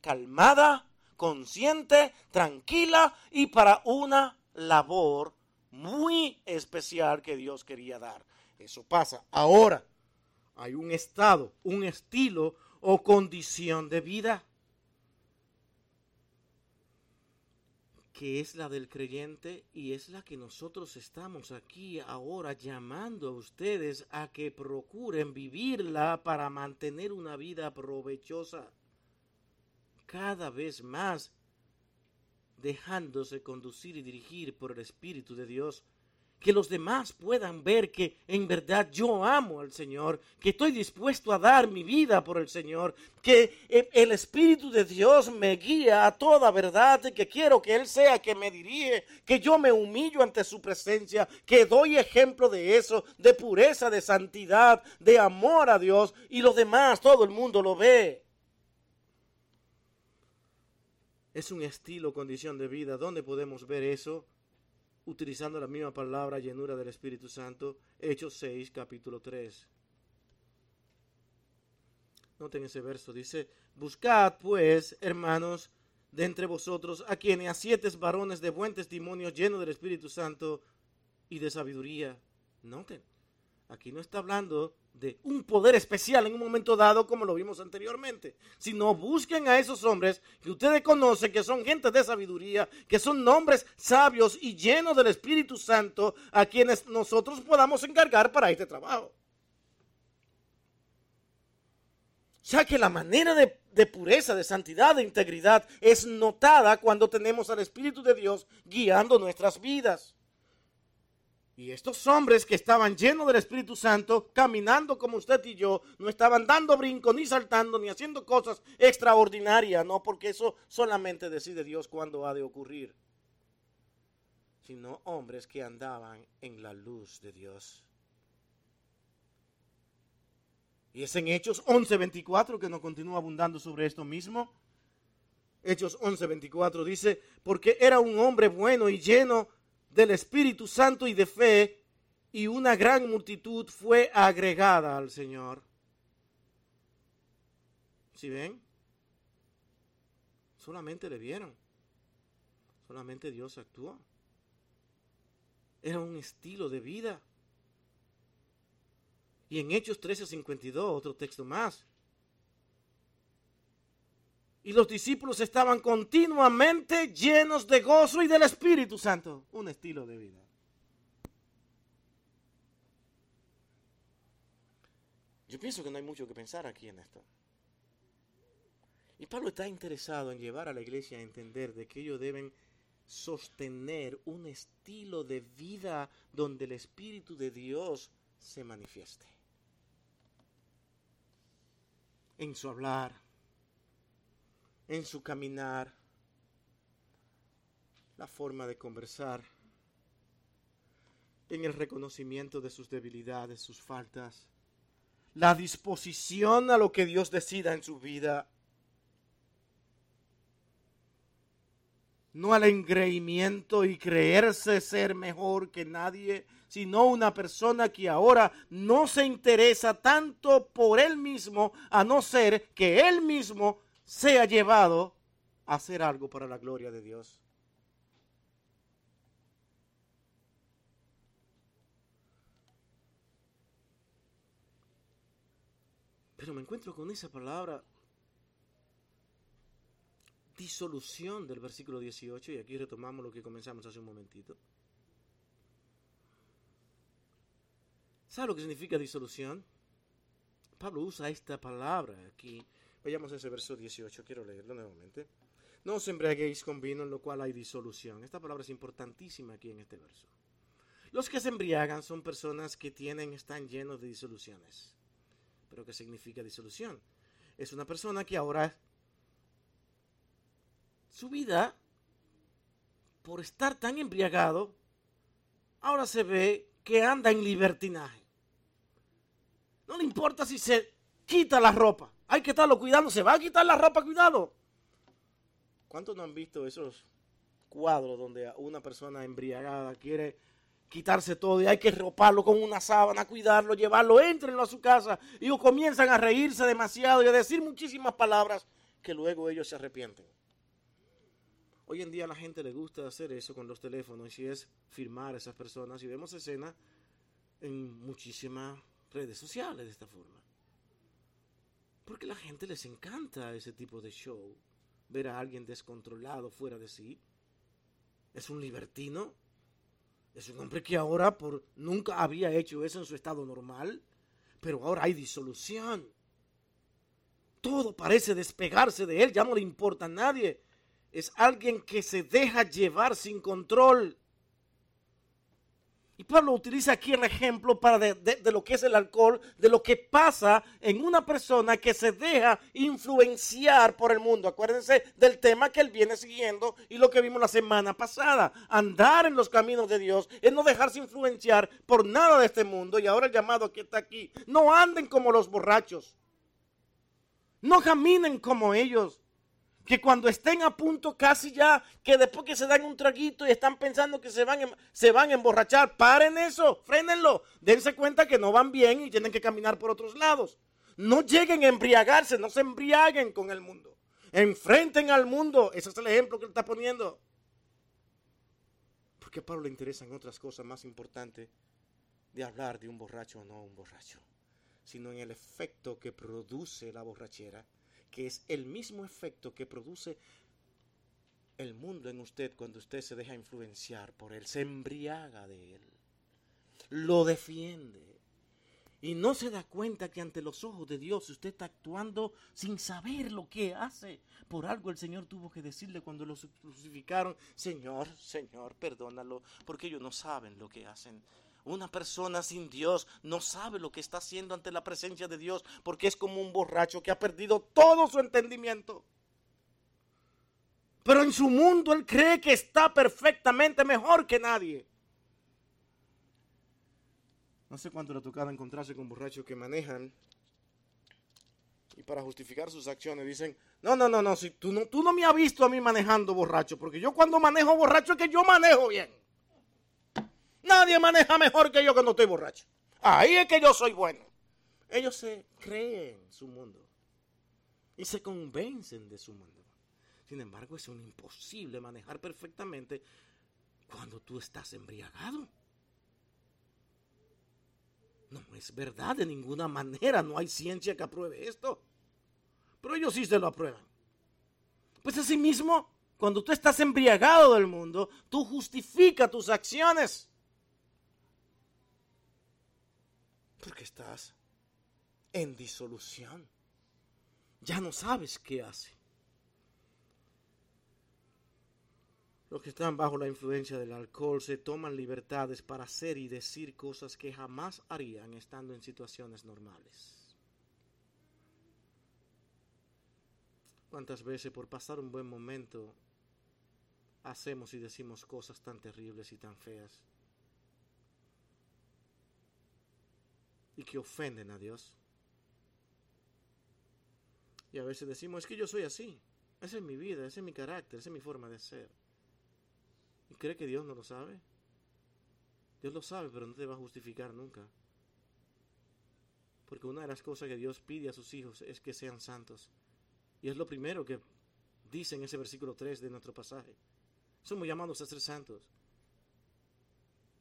calmada, consciente, tranquila y para una labor muy especial que Dios quería dar. Eso pasa. Ahora hay un estado, un estilo o condición de vida. Que es la del creyente y es la que nosotros estamos aquí ahora llamando a ustedes a que procuren vivirla para mantener una vida provechosa. Cada vez más dejándose conducir y dirigir por el Espíritu de Dios que los demás puedan ver que en verdad yo amo al Señor, que estoy dispuesto a dar mi vida por el Señor, que el Espíritu de Dios me guía a toda verdad, que quiero que Él sea que me dirige, que yo me humillo ante su presencia, que doy ejemplo de eso, de pureza, de santidad, de amor a Dios y los demás, todo el mundo lo ve. Es un estilo, condición de vida. ¿Dónde podemos ver eso? Utilizando la misma palabra llenura del Espíritu Santo, Hechos 6, capítulo 3. Noten ese verso, dice, buscad pues, hermanos, de entre vosotros a quienes a siete varones de buen testimonio llenos del Espíritu Santo y de sabiduría. Noten, aquí no está hablando de un poder especial en un momento dado como lo vimos anteriormente, sino busquen a esos hombres que ustedes conocen, que son gente de sabiduría, que son nombres sabios y llenos del Espíritu Santo, a quienes nosotros podamos encargar para este trabajo. Sea que la manera de, de, pureza, de santidad, de integridad es notada cuando tenemos al Espíritu de Dios guiando nuestras vidas. Y estos hombres que estaban llenos del Espíritu Santo, caminando como usted y yo, no estaban dando brinco, ni saltando, ni haciendo cosas extraordinarias, no, porque eso solamente decide Dios cuándo ha de ocurrir, sino hombres que andaban en la luz de Dios. Y es en Hechos 11:24 que nos continúa abundando sobre esto mismo. Hechos 11:24 dice, porque era un hombre bueno y lleno del Espíritu Santo y de fe, y una gran multitud fue agregada al Señor. ¿Sí ven? Solamente le vieron. Solamente Dios actúa. Era un estilo de vida. Y en Hechos 13:52, otro texto más. Y los discípulos estaban continuamente llenos de gozo y del Espíritu Santo. Un estilo de vida. Yo pienso que no hay mucho que pensar aquí en esto. Y Pablo está interesado en llevar a la iglesia a entender de que ellos deben sostener un estilo de vida donde el Espíritu de Dios se manifieste. En su hablar, en su caminar, la forma de conversar, en el reconocimiento de sus debilidades, sus faltas, la disposición a lo que Dios decida en su vida, no al engreimiento y creerse ser mejor que nadie, sino una persona que ahora no se interesa tanto por él mismo, a no ser que él mismo sea llevado a hacer algo para la gloria de Dios. Pero me encuentro con esa palabra disolución del versículo 18 y aquí retomamos lo que comenzamos hace un momentito. ¿Sabe lo que significa disolución? Pablo usa esta palabra aquí Veamos ese verso 18, quiero leerlo nuevamente. No os embriaguéis con vino en lo cual hay disolución. Esta palabra es importantísima aquí en este verso. Los que se embriagan son personas que tienen, están llenos de disoluciones. ¿Pero qué significa disolución? Es una persona que ahora su vida, por estar tan embriagado, ahora se ve que anda en libertinaje. No le importa si se quita la ropa. Hay que estarlo cuidando. Se va a quitar la ropa, cuidado. ¿Cuántos no han visto esos cuadros donde una persona embriagada quiere quitarse todo y hay que roparlo con una sábana, cuidarlo, llevarlo, entrenlo a su casa y comienzan a reírse demasiado y a decir muchísimas palabras que luego ellos se arrepienten. Hoy en día a la gente le gusta hacer eso con los teléfonos y es firmar a esas personas y vemos escenas en muchísimas redes sociales de esta forma. Porque la gente les encanta ese tipo de show. Ver a alguien descontrolado fuera de sí. Es un libertino. Es un hombre que ahora por nunca había hecho eso en su estado normal. Pero ahora hay disolución. Todo parece despegarse de él. Ya no le importa a nadie. Es alguien que se deja llevar sin control. Y Pablo utiliza aquí el ejemplo para de, lo que es el alcohol, de lo que pasa en una persona que se deja influenciar por el mundo. Acuérdense del tema que él viene siguiendo y lo que vimos la semana pasada. Andar en los caminos de Dios es no dejarse influenciar por nada de este mundo. Y ahora el llamado que está aquí. No anden como los borrachos. No caminen como ellos que cuando estén a punto casi ya, que después que se dan un traguito y están pensando que se van, se van a emborrachar, paren eso, frénenlo, dense cuenta que no van bien y tienen que caminar por otros lados. No lleguen a embriagarse, no se embriaguen con el mundo. Enfrenten al mundo, ese es el ejemplo que él está poniendo. Porque a Pablo le interesan otras cosas más importantes de hablar de un borracho o no un borracho, sino en el efecto que produce la borrachera que es el mismo efecto que produce el mundo en usted cuando usted se deja influenciar por él, se embriaga de él, lo defiende. Y no se da cuenta que ante los ojos de Dios usted está actuando sin saber lo que hace. Por algo el Señor tuvo que decirle cuando lo crucificaron, Señor, Señor, perdónalo, porque ellos no saben lo que hacen. Una persona sin Dios no sabe lo que está haciendo ante la presencia de Dios porque es como un borracho que ha perdido todo su entendimiento. Pero en su mundo él cree que está perfectamente mejor que nadie. No sé cuánto le ha tocado encontrarse con borrachos que manejan y para justificar sus acciones dicen, no, no, no, no, si tú no, tú no me has visto a mí manejando borracho, porque yo cuando manejo borracho es que yo manejo bien. Nadie maneja mejor que yo cuando estoy borracho. Ahí es que yo soy bueno. Ellos se creen su mundo y se convencen de su mundo. Sin embargo, es imposible manejar perfectamente cuando tú estás embriagado. No es verdad de ninguna manera, no hay ciencia que apruebe esto. Pero ellos sí se lo aprueban. Pues así mismo, cuando tú estás embriagado del mundo, tú justificas tus acciones. Porque estás en disolución. Ya no sabes qué hace. Los que están bajo la influencia del alcohol se toman libertades para hacer y decir cosas que jamás harían estando en situaciones normales. ¿Cuántas veces por pasar un buen momento hacemos y decimos cosas tan terribles y tan feas? Y que ofenden a Dios. Y a veces decimos, es que yo soy así. Esa es mi vida, ese es mi carácter, esa es mi forma de ser. ¿Y cree que Dios no lo sabe? Dios lo sabe, pero no te va a justificar nunca. Porque una de las cosas que Dios pide a sus hijos es que sean santos. Y es lo primero que dice en ese versículo 3 de nuestro pasaje. Somos llamados a ser santos.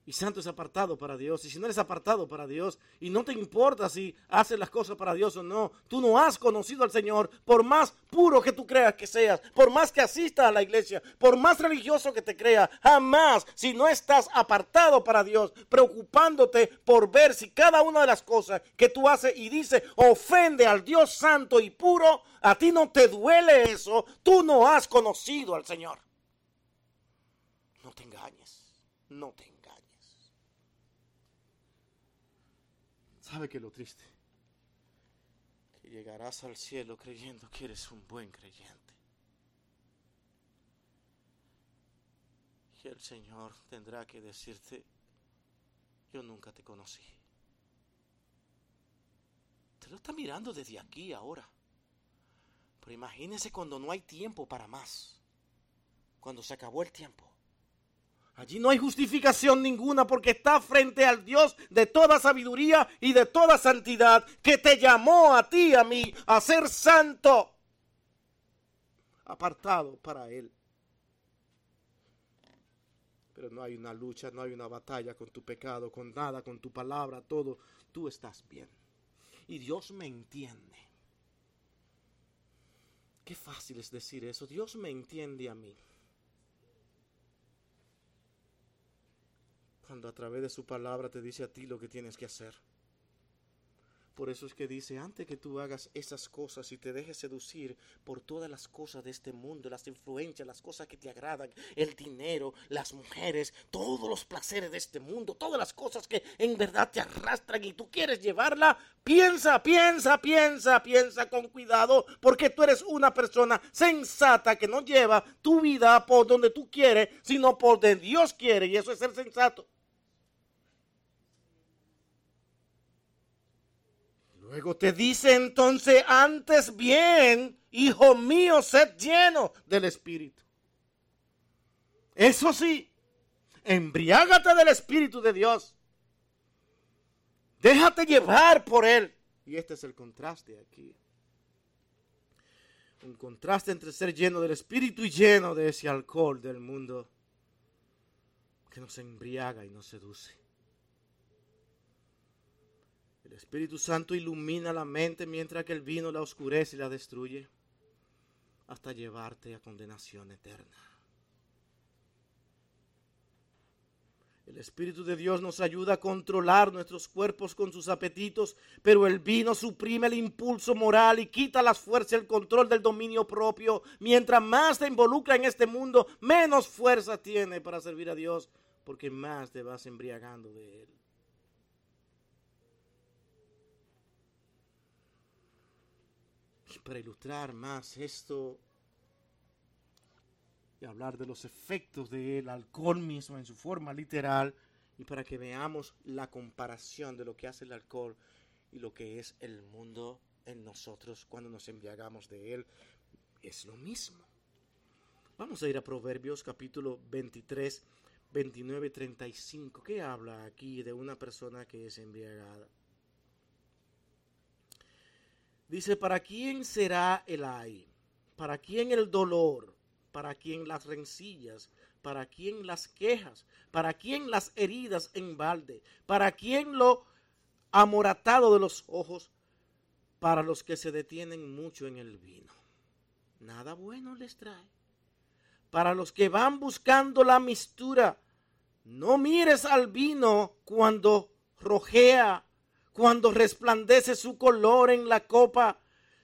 Y santo es apartado para Dios. Y si no eres apartado para Dios y no te importa si haces las cosas para Dios o no, tú no has conocido al Señor por más puro que tú creas que seas, por más que asistas a la iglesia, por más religioso que te creas, jamás si no estás apartado para Dios, preocupándote por ver si cada una de las cosas que tú haces y dices ofende al Dios santo y puro, a ti no te duele eso, tú no has conocido al Señor. No te engañes, no te engañes. ¿Sabe que lo triste? Que llegarás al cielo creyendo que eres un buen creyente. Y el Señor tendrá que decirte, yo nunca te conocí. Te lo está mirando desde aquí ahora. Pero imagínese cuando no hay tiempo para más. Cuando se acabó el tiempo. Allí no hay justificación ninguna porque está frente al Dios de toda sabiduría y de toda santidad que te llamó a ti, a mí, a ser santo, apartado para Él. Pero no hay una lucha, no hay una batalla con tu pecado, con nada, con tu palabra, todo. Tú estás bien. Y Dios me entiende. Qué fácil es decir eso. Dios me entiende a mí. Cuando a través de su palabra te dice a ti lo que tienes que hacer. Por eso es que dice, antes que tú hagas esas cosas y te dejes seducir por todas las cosas de este mundo, las influencias, las cosas que te agradan, el dinero, las mujeres, todos los placeres de este mundo, todas las cosas que en verdad te arrastran y tú quieres llevarla, piensa, piensa, piensa, piensa con cuidado, porque tú eres una persona sensata que no lleva tu vida por donde tú quieres, sino por donde Dios quiere, y eso es ser sensato. Luego te dice entonces, antes bien, hijo mío, sed lleno del Espíritu. Eso sí, embriágate del Espíritu de Dios. Déjate llevar por Él. Y este es el contraste aquí. Un contraste entre ser lleno del Espíritu y lleno de ese alcohol del mundo que nos embriaga y nos seduce. El Espíritu Santo ilumina la mente mientras que el vino la oscurece y la destruye hasta llevarte a condenación eterna. El Espíritu de Dios nos ayuda a controlar nuestros cuerpos con sus apetitos, pero el vino suprime el impulso moral y quita las fuerzas y el control del dominio propio. Mientras más te involucra en este mundo, menos fuerza tiene para servir a Dios, porque más te vas embriagando de él. Para ilustrar más esto y hablar de los efectos del alcohol mismo en su forma literal y para que veamos la comparación de lo que hace el alcohol y lo que es el mundo en nosotros cuando nos embriagamos de él, es lo mismo. Vamos a ir a Proverbios capítulo 23, 29 35. ¿Qué habla aquí de una persona que es embriagada? Dice, ¿para quién será el ay? ¿Para quién el dolor? ¿Para quién las rencillas? ¿Para quién las quejas? ¿Para quién las heridas en balde? ¿Para quién lo amoratado de los ojos? Para los que se detienen mucho en el vino. Nada bueno les trae para los que van buscando la mistura. No mires al vino cuando rojea, cuando resplandece su color en la copa,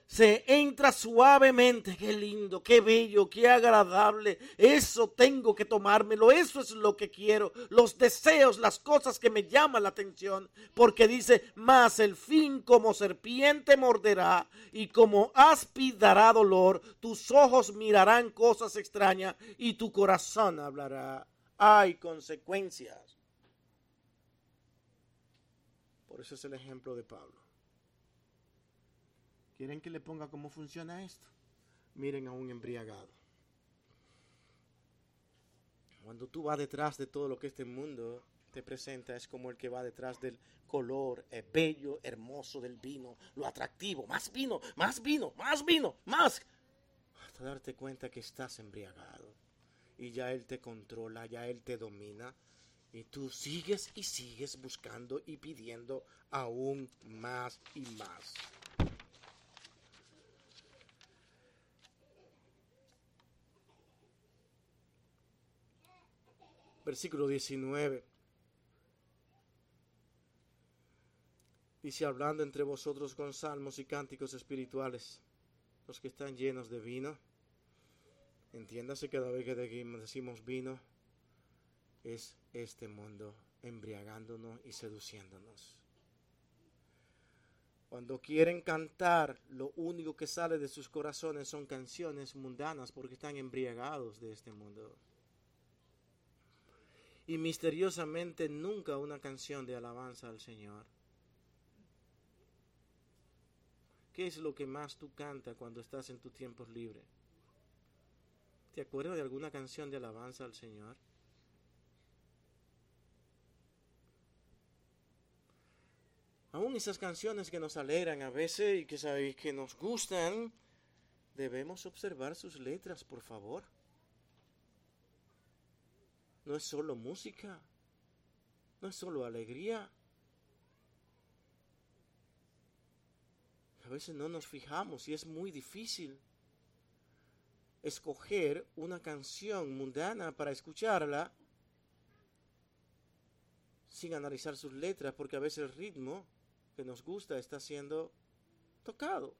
se entra suavemente. Qué lindo, qué bello, qué agradable. Eso tengo que tomármelo, eso es lo que quiero. Los deseos, las cosas que me llaman la atención. Porque dice, más el fin como serpiente morderá y como aspi dará dolor. Tus ojos mirarán cosas extrañas y tu corazón hablará. Hay consecuencias. Por eso es el ejemplo de Pablo. ¿Quieren que le ponga cómo funciona esto? Miren a un embriagado. Cuando tú vas detrás de todo lo que este mundo te presenta, es como el que va detrás del color el bello, hermoso del vino, lo atractivo, más vino, más vino, más vino, más. Hasta darte cuenta que estás embriagado y ya Él te controla, ya Él te domina y tú sigues y sigues buscando y pidiendo aún más y más. versículo 19. Dice, hablando entre vosotros con salmos y cánticos espirituales, los que están llenos de vino. Entiéndase cada vez que decimos vino, es este mundo embriagándonos y seduciéndonos. Cuando quieren cantar, lo único que sale de sus corazones son canciones mundanas porque están embriagados de este mundo y misteriosamente nunca una canción de alabanza al Señor. ¿Qué es lo que más tú cantas cuando estás en tus tiempos libres? ¿Te acuerdas de alguna canción de alabanza al Señor? Aún esas canciones que nos alegran a veces y que sabéis que nos gustan, debemos observar sus letras, por favor no es solo música, no es solo alegría. A veces no nos fijamos y es muy difícil escoger una canción mundana para escucharla sin analizar sus letras, porque a veces el ritmo que nos gusta está siendo tocado.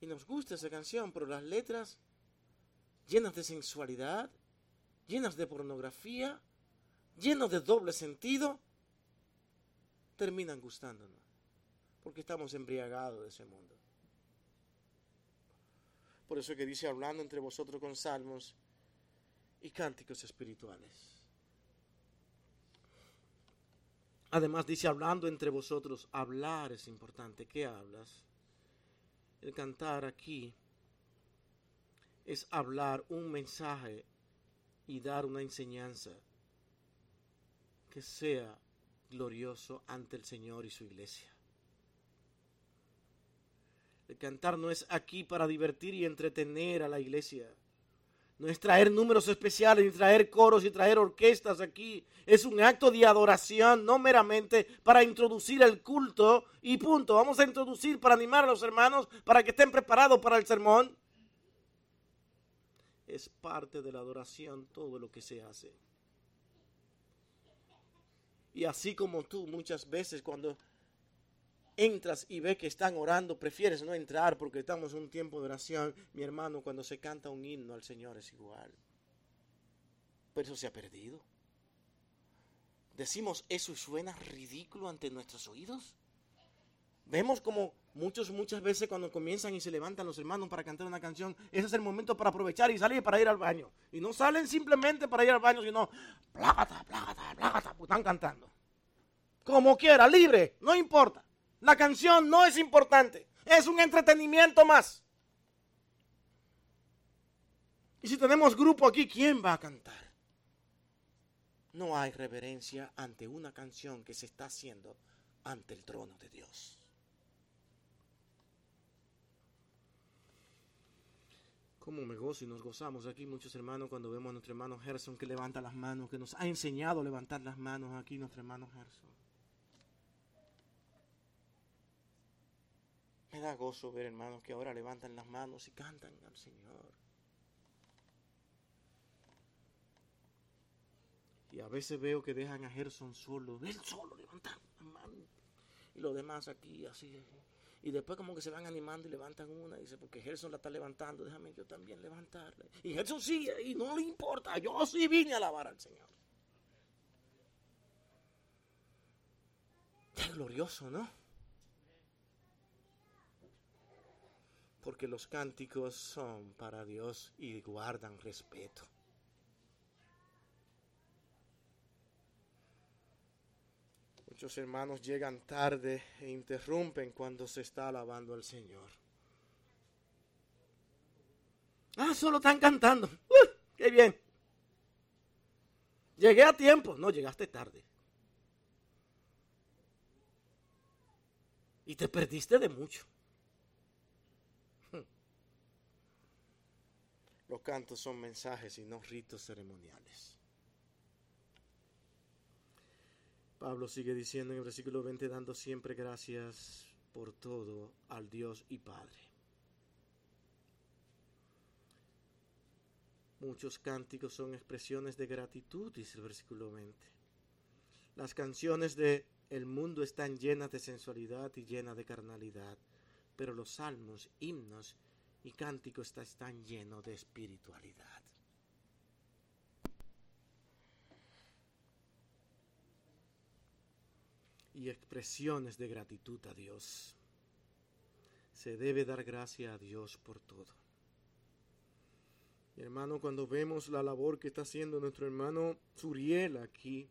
Y nos gusta esa canción, pero las letras llenas de sensualidad, llenas de pornografía, llenos de doble sentido, terminan gustándonos, porque estamos embriagados de ese mundo. Por eso que dice hablando entre vosotros con salmos y cánticos espirituales. Además dice hablando entre vosotros, hablar es importante. ¿Qué hablas? El cantar aquí es hablar un mensaje y dar una enseñanza que sea glorioso ante el Señor y su iglesia. El cantar no es aquí para divertir y entretener a la iglesia. No es traer números especiales, ni traer coros y traer orquestas aquí. Es un acto de adoración, no meramente para introducir el culto y punto. Vamos a introducir para animar a los hermanos para que estén preparados para el sermón es parte de la adoración todo lo que se hace. Y así como tú muchas veces cuando entras y ves que están orando, prefieres no entrar porque estamos en un tiempo de oración, mi hermano, cuando se canta un himno al Señor es igual. Pero eso se ha perdido. Decimos, ¿eso suena ridículo ante nuestros oídos? Vemos como muchos, muchas veces cuando comienzan y se levantan los hermanos para cantar una canción, ese es el momento para aprovechar y salir para ir al baño. Y no salen simplemente para ir al baño, sino plágata, plágata, plágata, pues están cantando. Como quiera, libre, no importa. La canción no es importante, es un entretenimiento más. Y si tenemos grupo aquí, ¿quién va a cantar? No hay reverencia ante una canción que se está haciendo ante el trono de Dios. Cómo me gozo y nos gozamos aquí muchos hermanos cuando vemos a nuestro hermano Gerson que levanta las manos, que nos ha enseñado a levantar las manos aquí nuestro hermano Gerson. Me da gozo ver hermanos que ahora levantan las manos y cantan al Señor. Y a veces veo que dejan a Gerson solo, él solo levantando las manos. Y los demás aquí, así, Y después como que se van animando y levantan una. Y dice, porque Gerson la está levantando, déjame yo también levantarla. Y Gerson sigue y no le importa. Yo sí vine a alabar al Señor. Qué glorioso, ¿no? Porque los cánticos son para Dios y guardan respeto. Muchos hermanos llegan tarde e interrumpen cuando se está alabando al Señor. Ah, solo están cantando. ¡Uh! ¡Qué bien! Llegué a tiempo. No, llegaste tarde. Y te perdiste de mucho. Los cantos son mensajes y no ritos ceremoniales. Pablo sigue diciendo en el versículo 20, dando siempre gracias por todo al Dios y Padre. Muchos cánticos son expresiones de gratitud, dice el versículo 20. Las canciones de el mundo están llenas de sensualidad y llenas de carnalidad, pero los salmos, himnos y cántico está tan lleno de espiritualidad. Y expresiones de gratitud a Dios. Se debe dar gracia a Dios por todo. hermano, cuando vemos la labor que está haciendo nuestro hermano Zuriel aquí,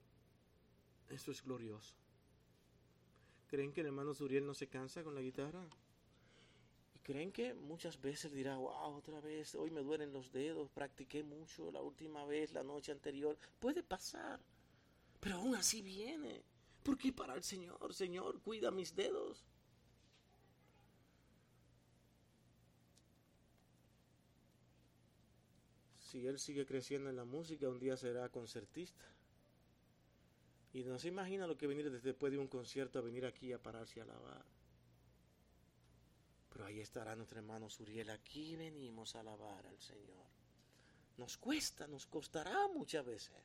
esto es glorioso. ¿Creen que el hermano Zuriel no se cansa con la guitarra? ¿Creen que muchas veces dirá, wow, otra vez, hoy me duelen los dedos, practiqué mucho la última vez, la noche anterior? Puede pasar, pero aún así viene. Porque para el Señor, Señor, cuida mis dedos. Si él sigue creciendo en la música, un día será concertista. Y no se imagina lo que venir después de un concierto a venir aquí a pararse a alabar. Pero ahí estará nuestro hermano Suriel. Aquí venimos a alabar al Señor. Nos cuesta, nos costará muchas veces.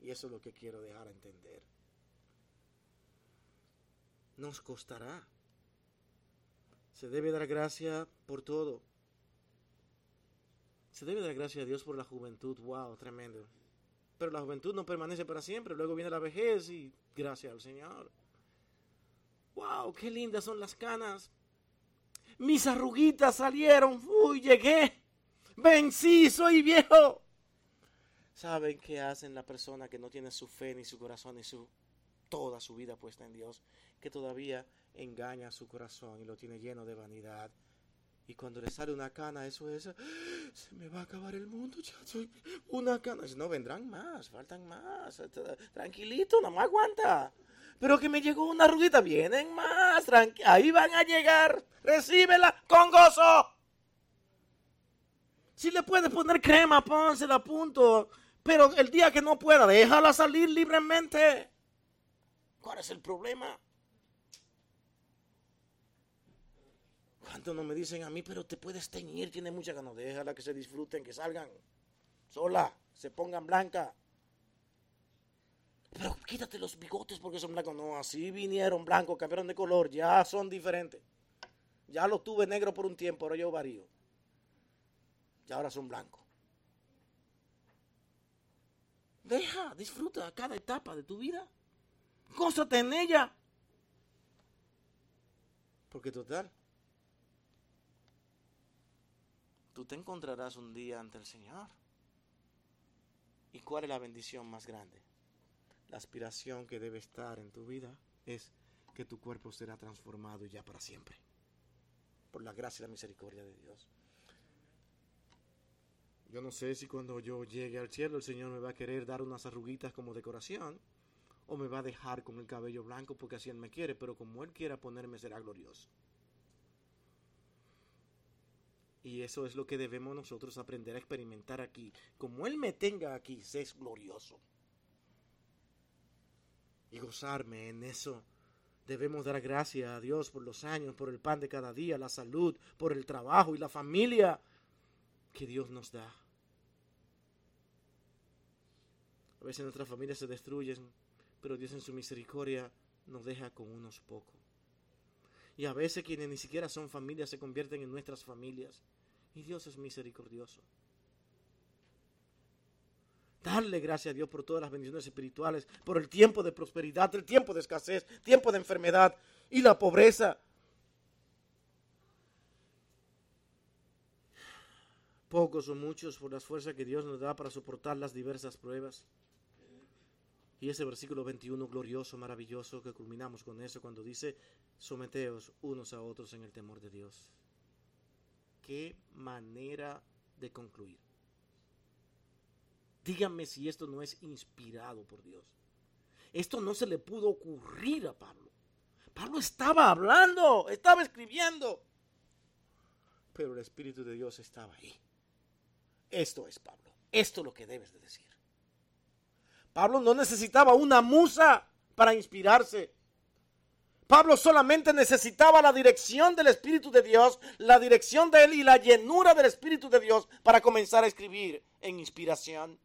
Y eso es lo que quiero dejar a entender. Nos costará. Se debe dar gracia por todo. Se debe dar gracia a Dios por la juventud. Wow, tremendo. Pero la juventud no permanece para siempre. Luego viene la vejez y gracias al Señor. Wow, qué lindas son las canas mis arruguitas salieron, uy, llegué, vencí, soy viejo. ¿Saben qué hacen la persona que no tiene su fe ni su corazón ni su toda su vida puesta en Dios, que todavía engaña su corazón y lo tiene lleno de vanidad? Y cuando le sale una cana, eso es, se me va a acabar el mundo, ya una cana. No, vendrán más, faltan más. Tranquilito, no me aguanta pero que me llegó una ruguita, vienen más, ahí van a llegar, recíbela con gozo. Si le puedes poner crema, pónsela punto, pero el día que no pueda, déjala salir libremente. ¿Cuál es el problema? ¿Cuántos no me dicen a mí, pero te puedes teñir, tiene mucha ganas, déjala que se disfruten, que salgan sola, se pongan blanca. Pero quítate los bigotes porque son blancos. No, así vinieron blancos, cambiaron de color, ya son diferentes. Ya los tuve negro por un tiempo, ahora yo varío. Y ahora son blancos. Deja, disfruta cada etapa de tu vida. Gózate en ella. Porque total, tú te encontrarás un día ante el Señor. ¿Y cuál es la bendición más grande? La aspiración que debe estar en tu vida es que tu cuerpo será transformado ya para siempre. Por la gracia y la misericordia de Dios. Yo no sé si cuando yo llegue al cielo el Señor me va a querer dar unas arruguitas como decoración o me va a dejar con el cabello blanco porque así Él me quiere, pero como Él quiera ponerme será glorioso. Y eso es lo que debemos nosotros aprender a experimentar aquí. Como Él me tenga aquí, es glorioso. Y gozarme en eso. Debemos dar gracias a Dios por los años, por el pan de cada día, la salud, por el trabajo y la familia que Dios nos da. A veces nuestras familias se destruyen, pero Dios en su misericordia nos deja con unos pocos. Y a veces quienes ni siquiera son familias se convierten en nuestras familias. Y Dios es misericordioso. Darle gracias a Dios por todas las bendiciones espirituales, por el tiempo de prosperidad, el tiempo de escasez, tiempo de enfermedad y la pobreza. Pocos o muchos por las fuerzas que Dios nos da para soportar las diversas pruebas. Y ese versículo 21 glorioso, maravilloso, que culminamos con eso cuando dice, someteos unos a otros en el temor de Dios. Qué manera de concluir. Díganme si esto no es inspirado por Dios. Esto no se le pudo ocurrir a Pablo. Pablo estaba hablando, estaba escribiendo. Pero el Espíritu de Dios estaba ahí. Esto es Pablo. Esto es lo que debes de decir. Pablo no necesitaba una musa para inspirarse. Pablo solamente necesitaba la dirección del Espíritu de Dios, la dirección de él y la llenura del Espíritu de Dios para comenzar a escribir en inspiración.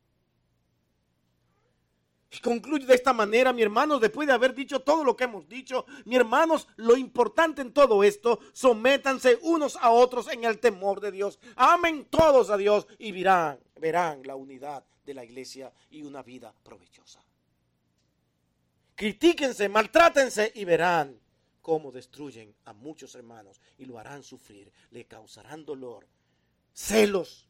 Y concluye de esta manera, mi hermanos, después de haber dicho todo lo que hemos dicho, mi hermanos, lo importante en todo esto, sométanse unos a otros en el temor de Dios. Amen todos a Dios y verán, verán la unidad de la iglesia y una vida provechosa. Critíquense, maltrátense y verán cómo destruyen a muchos hermanos y lo harán sufrir, le causarán dolor, celos.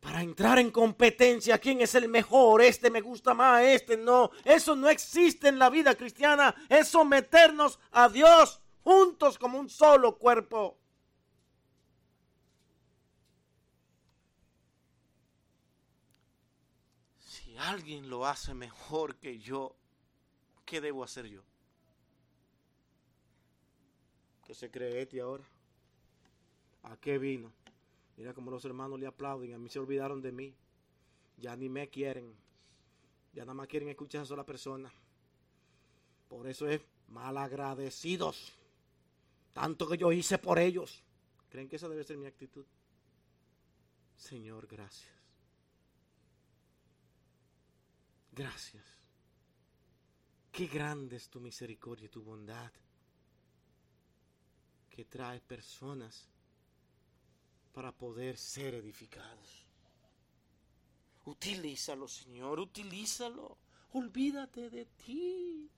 Para entrar en competencia, quién es el mejor, este me gusta más, este no. Eso no existe en la vida cristiana, es someternos a Dios juntos como un solo cuerpo. alguien lo hace mejor que yo, ¿qué debo hacer yo? ¿Qué se cree este ahora? ¿A qué vino? Mira cómo los hermanos le aplauden. A mí se olvidaron de mí. Ya ni me quieren. Ya nada más quieren escuchar a sola persona. Por eso es malagradecidos. Tanto que yo hice por ellos. ¿Creen que esa debe ser mi actitud? Señor, gracias. Gracias. Qué grande es tu misericordia y tu bondad que trae personas para poder ser edificados. Utilízalo, Señor, utilízalo. Olvídate de ti.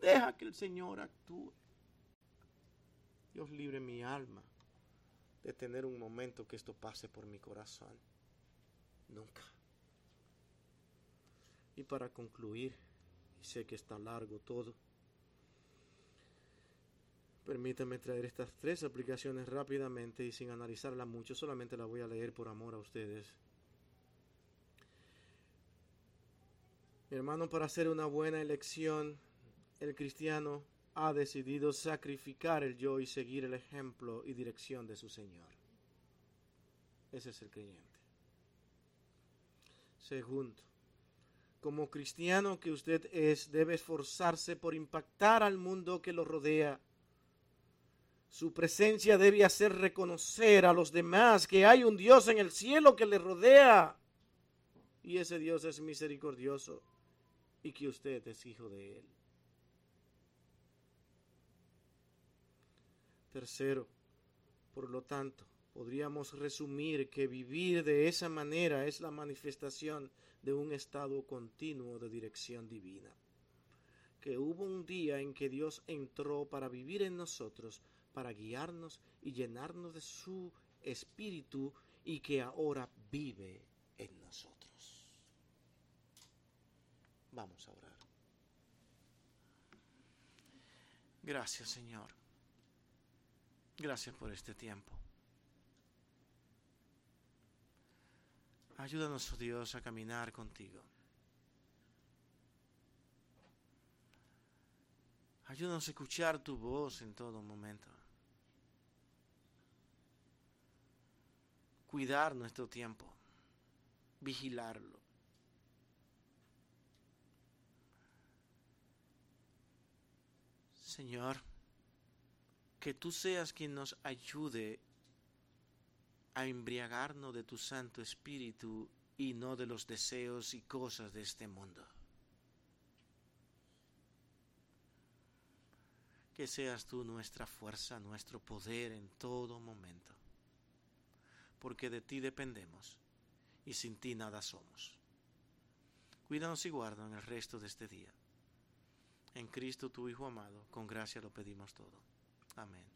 Deja que el Señor actúe. Dios libre mi alma de tener un momento que esto pase por mi corazón. Nunca. Y para concluir, y sé que está largo todo, permítame traer estas tres aplicaciones rápidamente y sin analizarlas mucho, solamente las voy a leer por amor a ustedes. Mi hermano, para hacer una buena elección, el cristiano ha decidido sacrificar el yo y seguir el ejemplo y dirección de su Señor. Ese es el creyente. Segundo, como cristiano que usted es, debe esforzarse por impactar al mundo que lo rodea. Su presencia debe hacer reconocer a los demás que hay un Dios en el cielo que le rodea. Y ese Dios es misericordioso y que usted es hijo de Él. Tercero, por lo tanto, podríamos resumir que vivir de esa manera es la manifestación de un estado continuo de dirección divina. que hubo un día en que Dios entró para vivir en nosotros, para guiarnos y llenarnos de su espíritu y que ahora vive en nosotros. Vamos a orar. Gracias Señor. Gracias por este tiempo. Ayúdanos, oh Dios, a caminar contigo. Ayúdanos a escuchar tu voz en todo momento. Cuidar nuestro tiempo. Vigilarlo. Señor, que tú seas quien nos ayude a embriagarnos de tu Santo Espíritu y no de los deseos y cosas de este mundo. que seas tú nuestra fuerza, nuestro poder en todo momento, porque de ti dependemos y sin ti nada somos. Cuídanos y guarda en el resto de este día. En Cristo tu Hijo amado, con gracia lo pedimos todo. Amén.